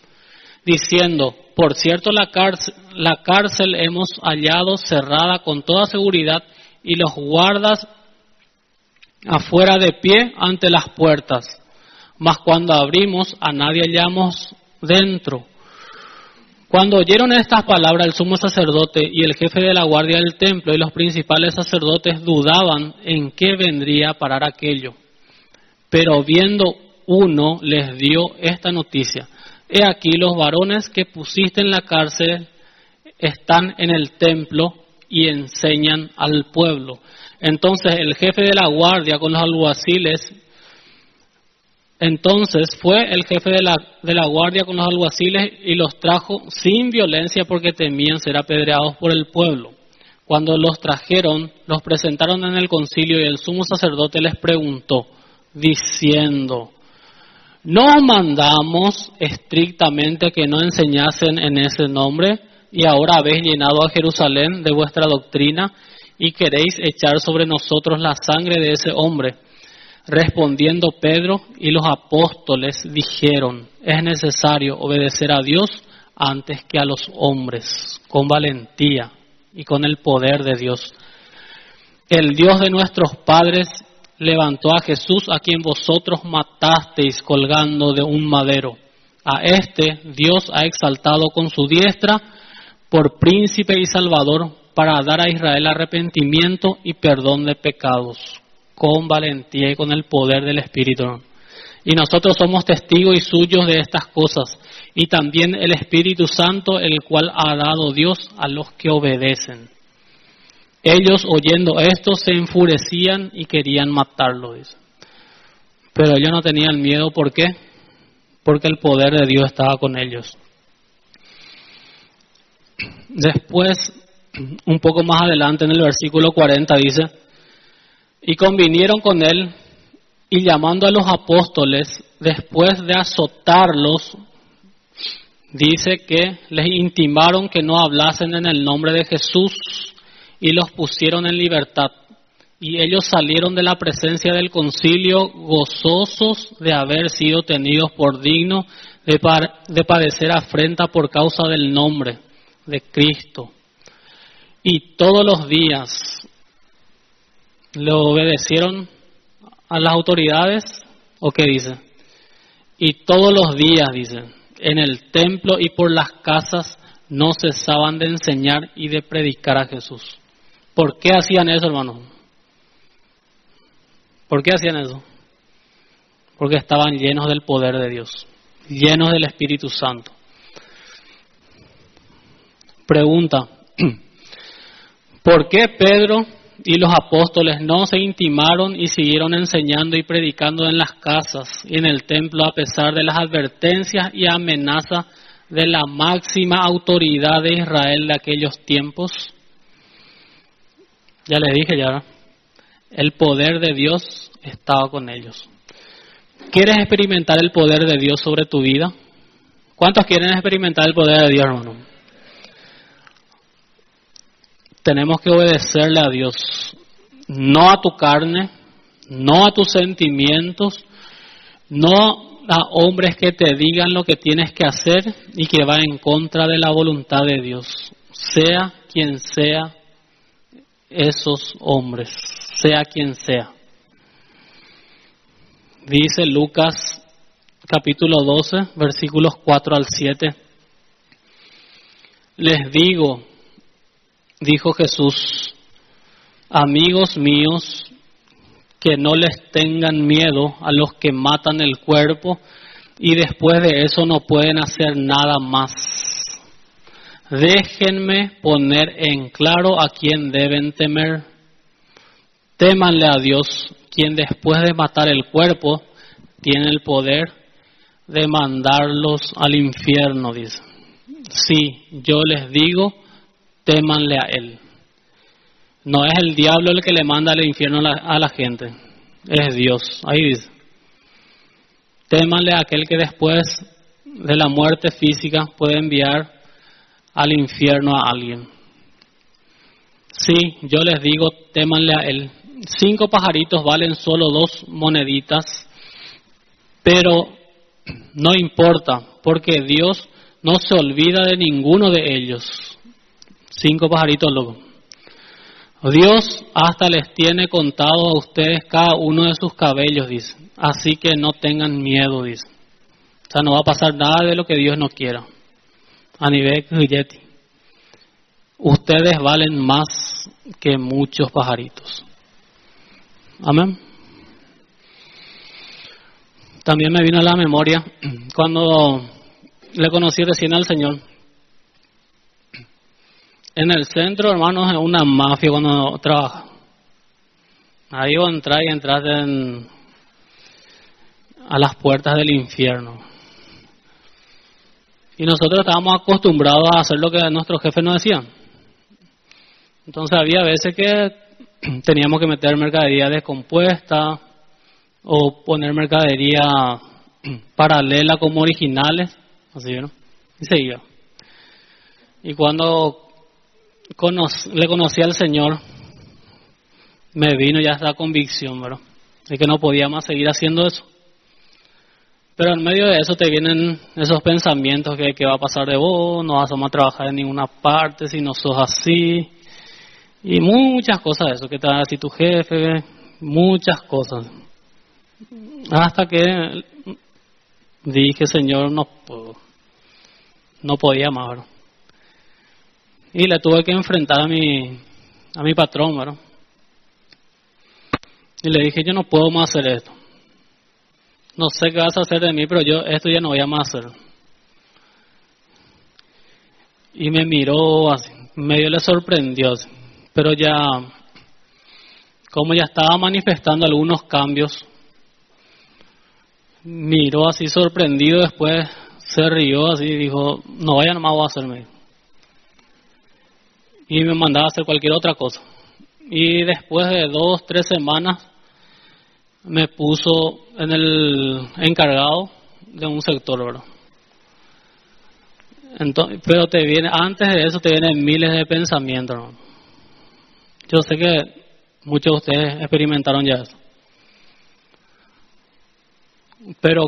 diciendo, por cierto la cárcel, la cárcel hemos hallado cerrada con toda seguridad y los guardas afuera de pie ante las puertas, mas cuando abrimos a nadie hallamos dentro. Cuando oyeron estas palabras el sumo sacerdote y el jefe de la guardia del templo y los principales sacerdotes dudaban en qué vendría a parar aquello. Pero viendo uno les dio esta noticia. He aquí los varones que pusiste en la cárcel están en el templo y enseñan al pueblo. Entonces el jefe de la guardia con los alguaciles, entonces fue el jefe de la, de la guardia con los alguaciles y los trajo sin violencia porque temían ser apedreados por el pueblo. Cuando los trajeron, los presentaron en el concilio y el sumo sacerdote les preguntó, diciendo, ¿no mandamos estrictamente que no enseñasen en ese nombre y ahora habéis llenado a Jerusalén de vuestra doctrina y queréis echar sobre nosotros la sangre de ese hombre. Respondiendo Pedro y los apóstoles dijeron, es necesario obedecer a Dios antes que a los hombres, con valentía y con el poder de Dios. El Dios de nuestros padres levantó a Jesús a quien vosotros matasteis colgando de un madero. A este Dios ha exaltado con su diestra por príncipe y salvador para dar a Israel arrepentimiento y perdón de pecados, con valentía y con el poder del Espíritu. Y nosotros somos testigos y suyos de estas cosas, y también el Espíritu Santo, el cual ha dado Dios a los que obedecen. Ellos oyendo esto se enfurecían y querían matarlo. Pero ellos no tenían miedo, ¿por qué? Porque el poder de Dios estaba con ellos. Después, un poco más adelante en el versículo 40 dice, y convinieron con él y llamando a los apóstoles, después de azotarlos, dice que les intimaron que no hablasen en el nombre de Jesús y los pusieron en libertad. Y ellos salieron de la presencia del concilio gozosos de haber sido tenidos por dignos de, de padecer afrenta por causa del nombre de Cristo. Y todos los días le obedecieron a las autoridades, ¿o qué dice? Y todos los días, dice, en el templo y por las casas no cesaban de enseñar y de predicar a Jesús. ¿Por qué hacían eso, hermano? ¿Por qué hacían eso? Porque estaban llenos del poder de Dios, llenos del Espíritu Santo. Pregunta, ¿por qué Pedro y los apóstoles no se intimaron y siguieron enseñando y predicando en las casas y en el templo a pesar de las advertencias y amenazas de la máxima autoridad de Israel de aquellos tiempos? Ya les dije ya, el poder de Dios estaba con ellos. ¿Quieres experimentar el poder de Dios sobre tu vida? ¿Cuántos quieren experimentar el poder de Dios, hermano? Tenemos que obedecerle a Dios, no a tu carne, no a tus sentimientos, no a hombres que te digan lo que tienes que hacer y que va en contra de la voluntad de Dios, sea quien sea esos hombres, sea quien sea. Dice Lucas capítulo 12, versículos 4 al 7. Les digo, dijo Jesús, amigos míos, que no les tengan miedo a los que matan el cuerpo y después de eso no pueden hacer nada más. Déjenme poner en claro a quién deben temer. Témanle a Dios, quien después de matar el cuerpo tiene el poder de mandarlos al infierno, dice. Sí, yo les digo, témanle a Él. No es el diablo el que le manda al infierno a la, gente, es Dios. Ahí dice. Témanle a aquel que después de la muerte física puede enviar al infierno a alguien. Sí, yo les digo, témanle a él. Cinco pajaritos valen solo dos moneditas, pero no importa, porque Dios no se olvida de ninguno de ellos. Cinco pajaritos locos. Dios hasta les tiene contado a ustedes cada uno de sus cabellos, dice. Así que no tengan miedo, dice. O sea, no va a pasar nada de lo que Dios no quiera. A nivel. Ustedes valen más que muchos pajaritos. Amén. También me vino a la memoria cuando le conocí recién al Señor. En el centro, hermanos, es una mafia cuando trabaja. Ahí vos entrar y entrar a las puertas del infierno. Y nosotros estábamos acostumbrados a hacer lo que nuestros jefes nos decían. Entonces había veces que teníamos que meter mercadería descompuesta o poner mercadería paralela como originales, así, ¿no? Y seguía. Y cuando le conocí al Señor, me vino ya esta convicción, ¿verdad? De que no podía más seguir haciendo eso. Pero en medio de eso te vienen esos pensamientos que, que va a pasar de vos, no vas a más trabajar en ninguna parte si no sos así. Y muchas cosas de eso, que te va a tu jefe, muchas cosas. Hasta que dije, Señor, no puedo, no podía más, ¿verdad? Y le tuve que enfrentar a mi, a mi patrón, ¿verdad? Y le dije, yo no puedo más hacer esto. No sé qué vas a hacer de mí, pero yo esto ya no voy a más hacer. Y me miró así, medio le sorprendió, pero ya, como ya estaba manifestando algunos cambios, miró así sorprendido, después se rió así y dijo, no vaya nomás voy a hacerme. Y me mandaba a hacer cualquier otra cosa. Y después de dos, tres semanas, me puso en el encargado de un sector, ¿verdad? Entonces, pero te viene, antes de eso te vienen miles de pensamientos. Yo sé que muchos de ustedes experimentaron ya eso. Pero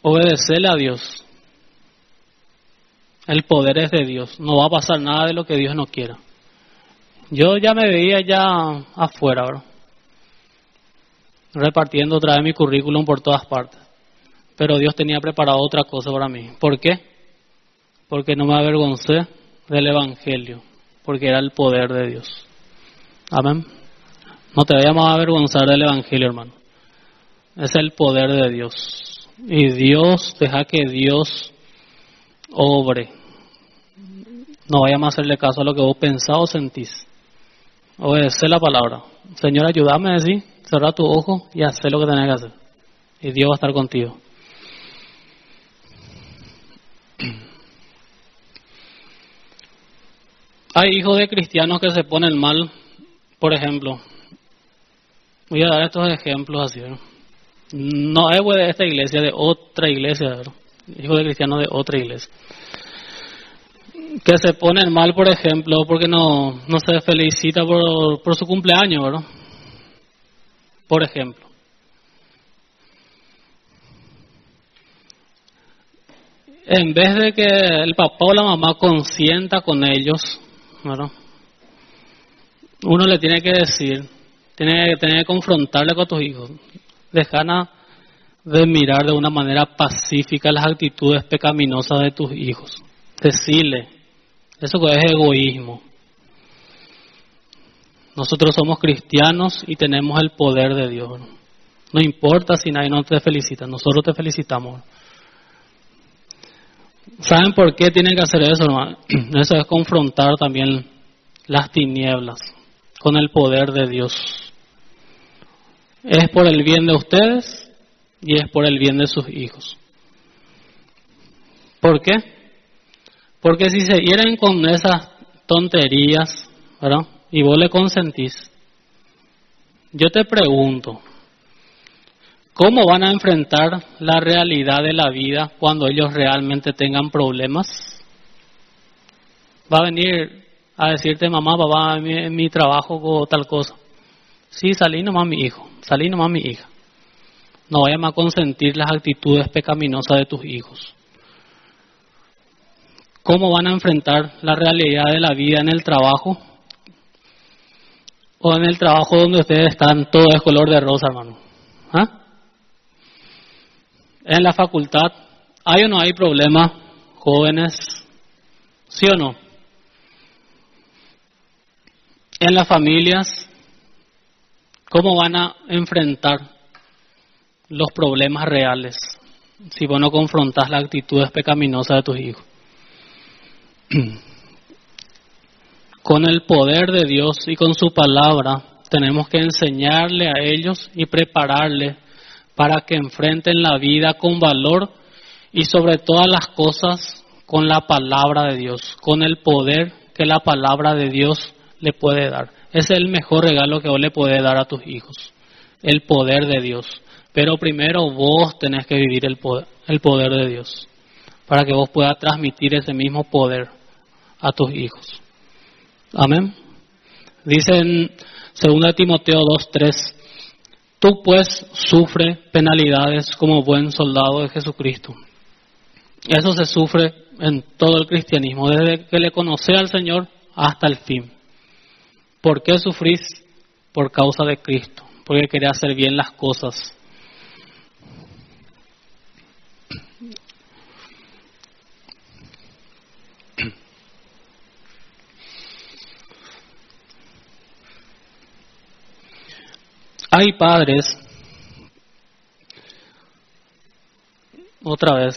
obedecerle a Dios. El poder es de Dios. No va a pasar nada de lo que Dios no quiera. Yo ya me veía ya afuera, repartiendo otra vez mi currículum por todas partes. Pero Dios tenía preparado otra cosa para mí. ¿Por qué? Porque no me avergoncé del Evangelio, porque era el poder de Dios. Amén. No te vayamos a avergonzar del Evangelio, hermano. Es el poder de Dios. Y Dios, deja que Dios obre. No vayamos a hacerle caso a lo que vos pensás o sentís. Obedece la palabra. Señor, ayúdame a decir cerrar tu ojo y hacer lo que tenés que hacer. Y Dios va a estar contigo. Hay hijos de cristianos que se ponen mal, por ejemplo. Voy a dar estos ejemplos así. No es de esta iglesia, de otra iglesia. Hijos de cristianos de otra iglesia. Que se ponen mal, por ejemplo, porque no, no se felicita por, por su cumpleaños, ¿verdad? Por ejemplo, en vez de que el papá o la mamá consienta con ellos, uno le tiene que decir, tiene tener que confrontarle con tus hijos. Dejana de mirar de una manera pacífica las actitudes pecaminosas de tus hijos. Decirle, eso es egoísmo. Nosotros somos cristianos y tenemos el poder de Dios. No importa si nadie no te felicita, nosotros te felicitamos. ¿Saben por qué tienen que hacer eso, hermano? Eso es confrontar también las tinieblas con el poder de Dios. Es por el bien de ustedes y es por el bien de sus hijos. ¿Por qué? Porque si se hieren con esas tonterías, ¿verdad? y vos le consentís, yo te pregunto, ¿cómo van a enfrentar la realidad de la vida cuando ellos realmente tengan problemas? Va a venir a decirte, mamá, papá, en mi, trabajo o tal cosa. Sí, salí nomás mi hijo, salí nomás mi hija. No vayas a consentir las actitudes pecaminosas de tus hijos. ¿Cómo van a enfrentar la realidad de la vida en el trabajo o en el trabajo donde ustedes están, todo es color de rosa, hermano. ¿Ah? En la facultad, ¿hay o no hay problema, jóvenes? ¿Sí o no? En las familias, ¿cómo van a enfrentar los problemas reales si vos no confrontas las actitudes pecaminosas de tus hijos? con el poder de Dios y con su palabra, tenemos que enseñarle a ellos y prepararle para que enfrenten la vida con valor y sobre todas las cosas con la palabra de Dios, con el poder que la palabra de Dios le puede dar. Es el mejor regalo que vos le puedes dar a tus hijos, el poder de Dios. Pero primero vos tenés que vivir el poder, el poder de Dios, para que vos puedas transmitir ese mismo poder a tus hijos. Amén. Dice en 2 Timoteo 2.3, tú pues sufre penalidades como buen soldado de Jesucristo. Eso se sufre en todo el cristianismo, desde que le conoce al Señor hasta el fin. ¿Por qué sufrís? Por causa de Cristo, porque quería hacer bien las cosas. Hay padres, otra vez,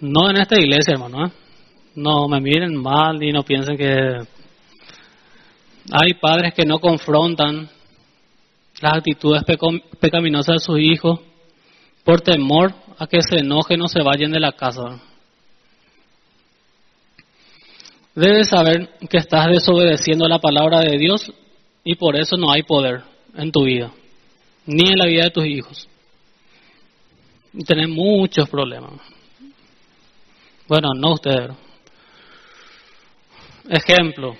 no en esta iglesia, hermano, ¿eh? no me miren mal y no piensen que hay padres que no confrontan las actitudes pecaminosas de sus hijos por temor a que se enojen o se vayan de la casa. Debes saber que estás desobedeciendo la palabra de Dios y por eso no hay poder en tu vida, ni en la vida de tus hijos. Y tenés muchos problemas. Bueno, no ustedes. Ejemplo,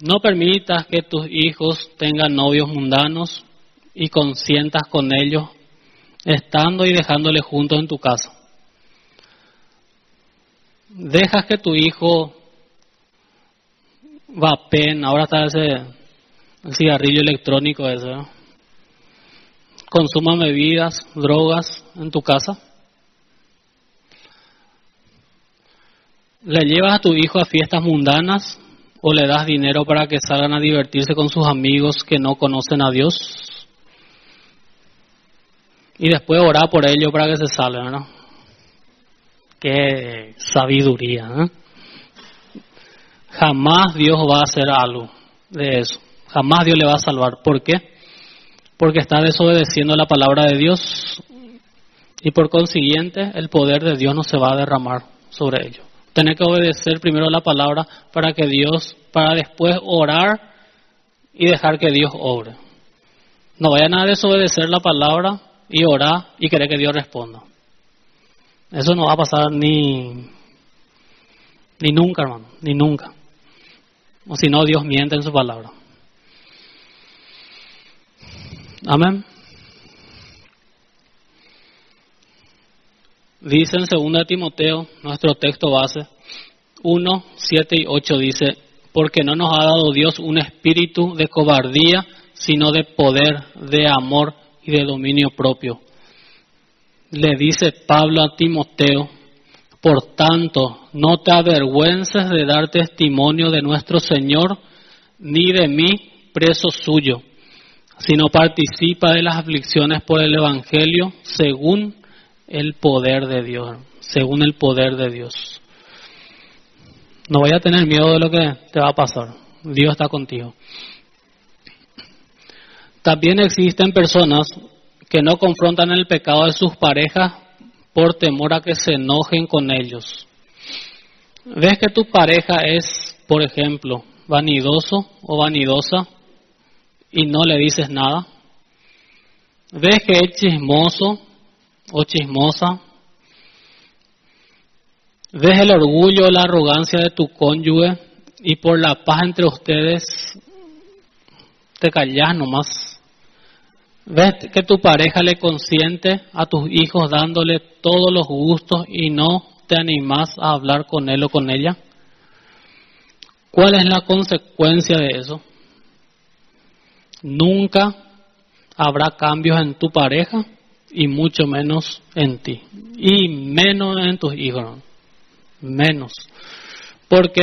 no permitas que tus hijos tengan novios mundanos y consientas con ellos estando y dejándoles juntos en tu casa. Dejas que tu hijo vapen, ahora está ese cigarrillo electrónico ese, consuma bebidas, drogas en tu casa. ¿Le llevas a tu hijo a fiestas mundanas o le das dinero para que salgan a divertirse con sus amigos que no conocen a Dios? Y después orar por ellos para que se salgan, ¿no? Qué sabiduría, ¿eh? Jamás Dios va a hacer algo de eso. Jamás Dios le va a salvar. ¿Por qué? Porque está desobedeciendo la palabra de Dios y por consiguiente el poder de Dios no se va a derramar sobre ellos. Tener que obedecer primero la palabra para que Dios, para después orar y dejar que Dios obre. No vayan a desobedecer la palabra y orar y querer que Dios responda. Eso no va a pasar ni, ni nunca, hermano, ni nunca. O si no, Dios miente en su palabra. Amén. Dice en 2 Timoteo, nuestro texto base, 1, 7 y 8 dice, porque no nos ha dado Dios un espíritu de cobardía, sino de poder, de amor y de dominio propio. Le dice Pablo a Timoteo, por tanto, no te avergüences de dar testimonio de nuestro Señor, ni de mí, preso suyo, sino participa de las aflicciones por el Evangelio según el poder de Dios, según el poder de Dios. No vaya a tener miedo de lo que te va a pasar. Dios está contigo. También existen personas que no confrontan el pecado de sus parejas por temor a que se enojen con ellos. ¿Ves que tu pareja es, por ejemplo, vanidoso o vanidosa y no le dices nada? ¿Ves que es chismoso o chismosa. Ves el orgullo o la arrogancia de tu cónyuge y por la paz entre ustedes te callas nomás. Ves que tu pareja le consiente a tus hijos dándole todos los gustos y no te animas a hablar con él o con ella. ¿Cuál es la consecuencia de eso? Nunca habrá cambios en tu pareja y mucho menos en ti. Y menos en tus hijos. Menos. ¿Por qué?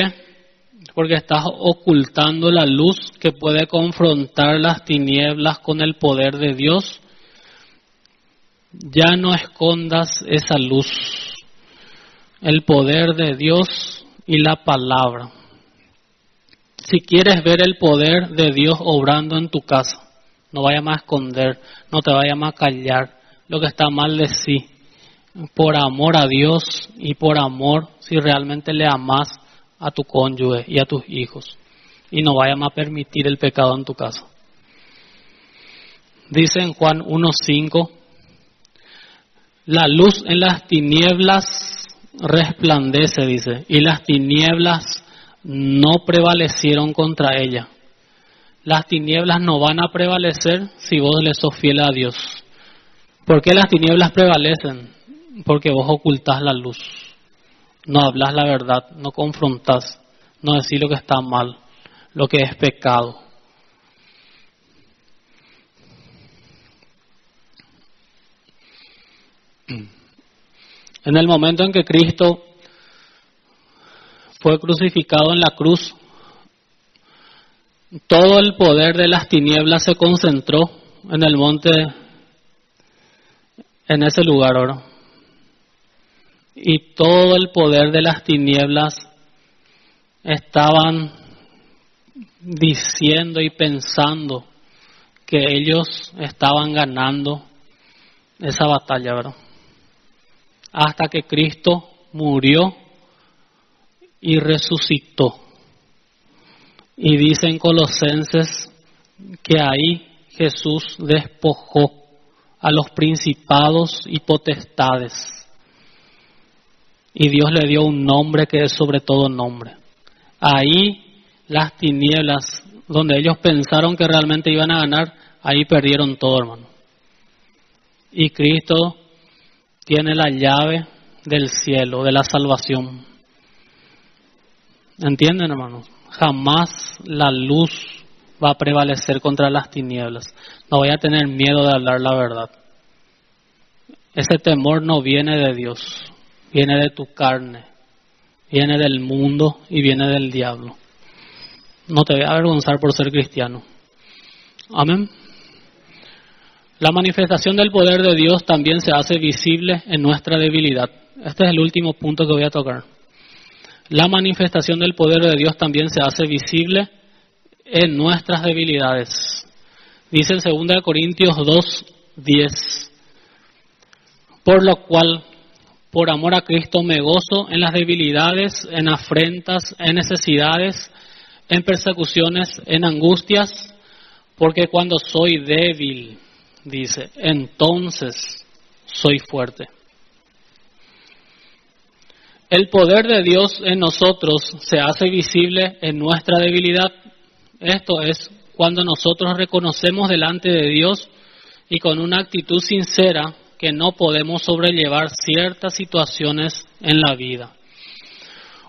Porque estás ocultando la luz que puede confrontar las tinieblas con el poder de Dios. Ya no escondas esa luz. El poder de Dios y la palabra. Si quieres ver el poder de Dios obrando en tu casa, no vayas a esconder, no te vayas a callar, lo que está mal de sí, por amor a Dios y por amor si realmente le amas a tu cónyuge y a tus hijos. Y no vayas a permitir el pecado en tu casa. Dice en Juan 1.5, la luz en las tinieblas resplandece, dice, y las tinieblas no prevalecieron contra ella. Las tinieblas no van a prevalecer si vos le sos fiel a Dios. ¿Por qué las tinieblas prevalecen? Porque vos ocultás la luz, no hablas la verdad, no confrontas, no decís lo que está mal, lo que es pecado. En el momento en que Cristo fue crucificado en la cruz, todo el poder de las tinieblas se concentró en el monte, en ese lugar. Y todo el poder de las tinieblas estaban diciendo y pensando que ellos estaban ganando esa batalla, ¿verdad? Hasta que Cristo murió y resucitó. Y dicen Colosenses que ahí Jesús despojó a los principados y potestades. Y Dios le dio un nombre que es sobre todo nombre. Ahí las tinieblas, donde ellos pensaron que realmente iban a ganar, ahí perdieron todo, hermano. Y Cristo tiene la llave del cielo, de la salvación. ¿Entienden, hermanos? Jamás la luz va a prevalecer contra las tinieblas. No voy a tener miedo de hablar la verdad. Ese temor no viene de Dios, viene de tu carne, viene del mundo y viene del diablo. No te voy a avergonzar por ser cristiano. Amén. La manifestación del poder de Dios también se hace visible en nuestra debilidad. Este es el último punto que voy a tocar. La manifestación del poder de Dios también se hace visible en nuestras debilidades. Dice en 2 Corintios 2, 10. Por lo cual, por amor a Cristo, me gozo en las debilidades, en afrentas, en necesidades, en persecuciones, en angustias, porque cuando soy débil, dice, entonces soy fuerte. El poder de Dios en nosotros se hace visible en nuestra debilidad. Esto es cuando nosotros reconocemos delante de Dios y con una actitud sincera que no podemos sobrellevar ciertas situaciones en la vida.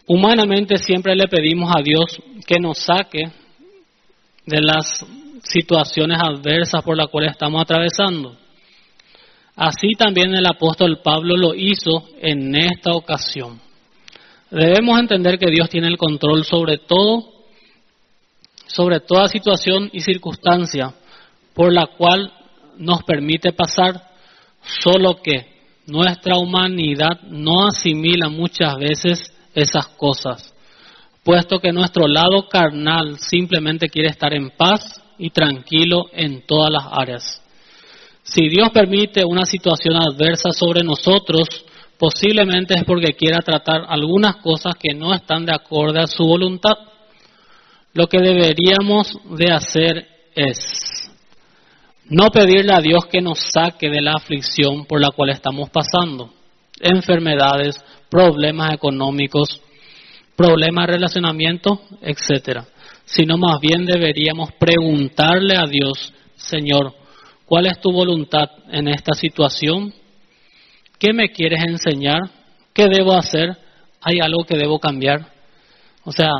Humanamente siempre le pedimos a Dios que nos saque de las situaciones adversas por las cuales estamos atravesando. Así también el apóstol Pablo lo hizo en esta ocasión. Debemos entender que Dios tiene el control sobre todo, sobre toda situación y circunstancia por la cual nos permite pasar, solo que nuestra humanidad no asimila muchas veces esas cosas, puesto que nuestro lado carnal simplemente quiere estar en paz y tranquilo en todas las áreas. Si Dios permite una situación adversa sobre nosotros, posiblemente es porque quiera tratar algunas cosas que no están de acuerdo a su voluntad. Lo que deberíamos de hacer es no pedirle a Dios que nos saque de la aflicción por la cual estamos pasando, enfermedades, problemas económicos, problemas de relacionamiento, etcétera sino más bien deberíamos preguntarle a Dios, Señor, ¿cuál es tu voluntad en esta situación? ¿Qué me quieres enseñar? ¿Qué debo hacer? ¿Hay algo que debo cambiar? O sea,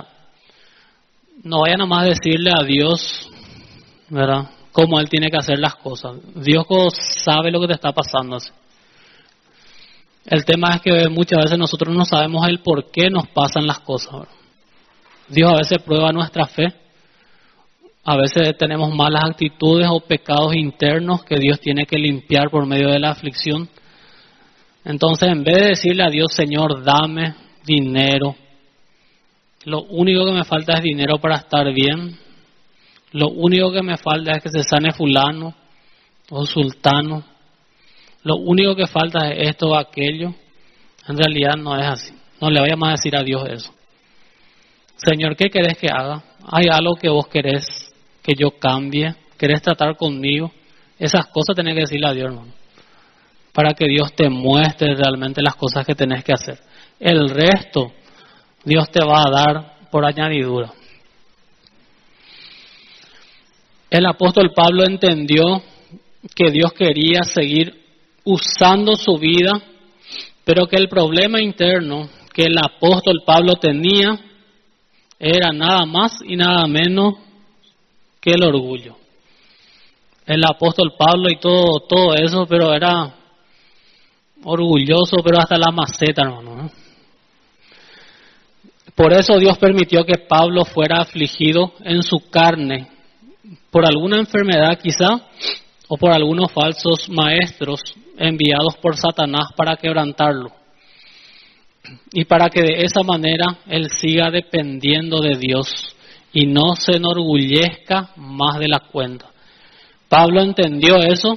no vaya nomás a decirle a Dios, ¿verdad? Cómo Él tiene que hacer las cosas. Dios sabe lo que te está pasando. El tema es que muchas veces nosotros no sabemos el por qué nos pasan las cosas. Dios a veces prueba nuestra fe. A veces tenemos malas actitudes o pecados internos que Dios tiene que limpiar por medio de la aflicción. Entonces, en vez de decirle a Dios, Señor, dame dinero, lo único que me falta es dinero para estar bien. Lo único que me falta es que se sane fulano o sultano. Lo único que falta es esto o aquello. En realidad no es así. No le vayamos a decir a Dios eso. Señor, ¿qué querés que haga? ¿Hay algo que vos querés que yo cambie? ¿Querés tratar conmigo? Esas cosas tenés que decirle a Dios, hermano. Para que Dios te muestre realmente las cosas que tenés que hacer. El resto, Dios te va a dar por añadidura. El apóstol Pablo entendió que Dios quería seguir usando su vida, pero que el problema interno que el apóstol Pablo tenía era nada más y nada menos que el orgullo. El apóstol Pablo y todo, todo eso, pero era orgulloso, pero hasta la maceta, hermano. Por eso Dios permitió que Pablo fuera afligido en su carne por alguna enfermedad quizá o por algunos falsos maestros enviados por Satanás para quebrantarlo. Y para que de esa manera él siga dependiendo de Dios y no se enorgullezca más de la cuenta. Pablo entendió eso,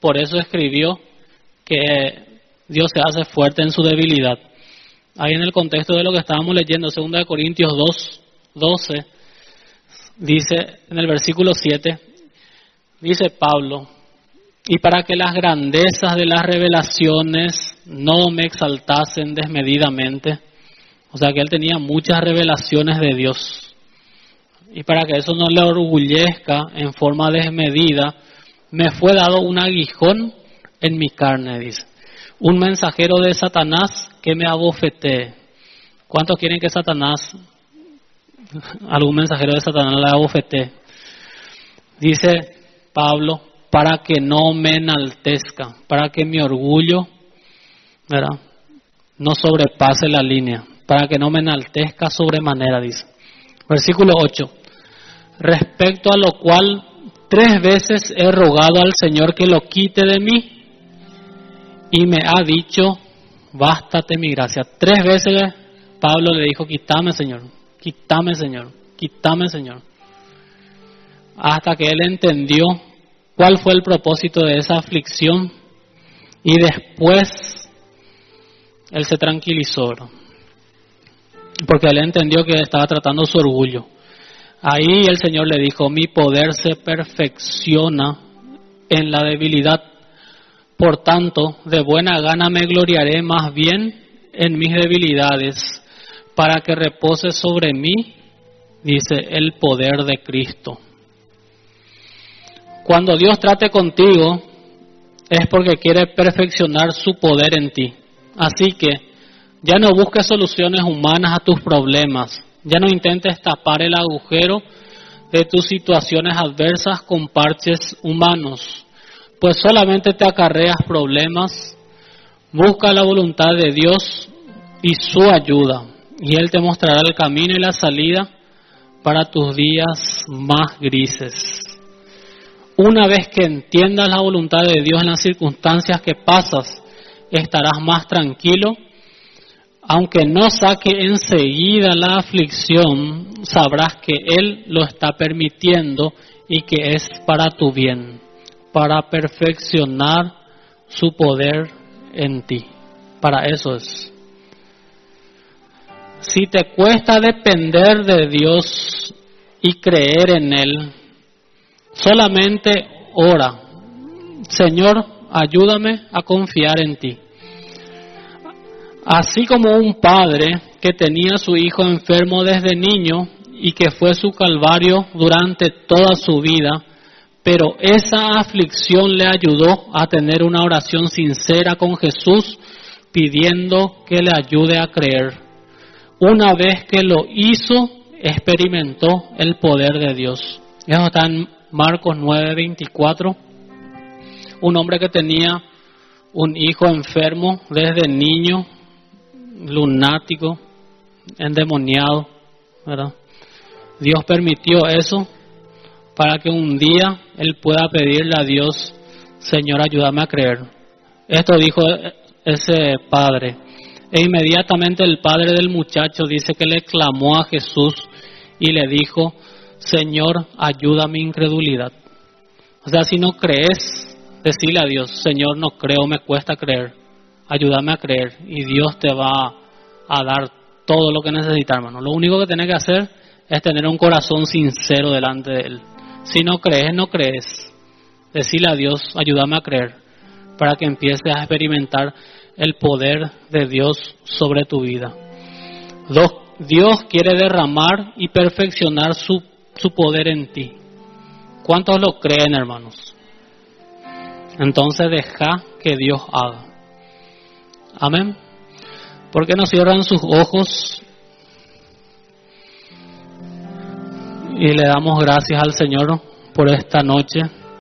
por eso escribió que Dios se hace fuerte en su debilidad. Ahí en el contexto de lo que estábamos leyendo, 2 Corintios 2, 12, dice en el versículo 7, dice Pablo, y para que las grandezas de las revelaciones no me exaltasen desmedidamente, o sea que él tenía muchas revelaciones de Dios, y para que eso no le orgullezca en forma desmedida, me fue dado un aguijón en mi carne, dice. Un mensajero de Satanás que me abofetee. ¿Cuántos quieren que Satanás, algún mensajero de Satanás le abofetee? Dice Pablo, para que no me enaltezca, para que mi orgullo ¿verdad? no sobrepase la línea, para que no me enaltezca sobremanera, dice. Versículo 8. Respecto a lo cual tres veces he rogado al Señor que lo quite de mí y me ha dicho, bástate mi gracia. Tres veces Pablo le dijo, quítame Señor, quítame Señor, quítame Señor. Hasta que él entendió cuál fue el propósito de esa aflicción y después él se tranquilizó, porque él entendió que estaba tratando su orgullo. Ahí el Señor le dijo, mi poder se perfecciona en la debilidad. Por tanto, de buena gana me gloriaré más bien en mis debilidades, para que repose sobre mí, dice, el poder de Cristo. Cuando Dios trate contigo, es porque quiere perfeccionar su poder en ti. Así que ya no busques soluciones humanas a tus problemas. Ya no intentes tapar el agujero de tus situaciones adversas con parches humanos, pues solamente te acarreas problemas. Busca la voluntad de Dios y su ayuda, y Él te mostrará el camino y la salida para tus días más grises. Una vez que entiendas la voluntad de Dios en las circunstancias que pasas, estarás más tranquilo. Aunque no saque enseguida la aflicción, sabrás que Él lo está permitiendo y que es para tu bien, para perfeccionar su poder en ti. Para eso es. Si te cuesta depender de Dios y creer en Él, Solamente ora, Señor, ayúdame a confiar en ti. Así como un padre que tenía a su hijo enfermo desde niño y que fue su calvario durante toda su vida, pero esa aflicción le ayudó a tener una oración sincera con Jesús pidiendo que le ayude a creer. Una vez que lo hizo, experimentó el poder de Dios. Eso está en Marcos 9:24, un hombre que tenía un hijo enfermo desde niño, lunático, endemoniado, ¿verdad? Dios permitió eso para que un día él pueda pedirle a Dios, Señor, ayúdame a creer. Esto dijo ese padre. E inmediatamente el padre del muchacho dice que le clamó a Jesús y le dijo, Señor, ayuda a mi incredulidad. O sea, si no crees, decirle a Dios, Señor, no creo, me cuesta creer. Ayúdame a creer y Dios te va a dar todo lo que necesitas, hermano. Lo único que tienes que hacer es tener un corazón sincero delante de Él. Si no crees, no crees. Decirle a Dios, ayúdame a creer, para que empieces a experimentar el poder de Dios sobre tu vida. Dios quiere derramar y perfeccionar su su poder en ti. ¿Cuántos lo creen, hermanos? Entonces deja que Dios haga. Amén. ¿Por qué no cierran sus ojos y le damos gracias al Señor por esta noche?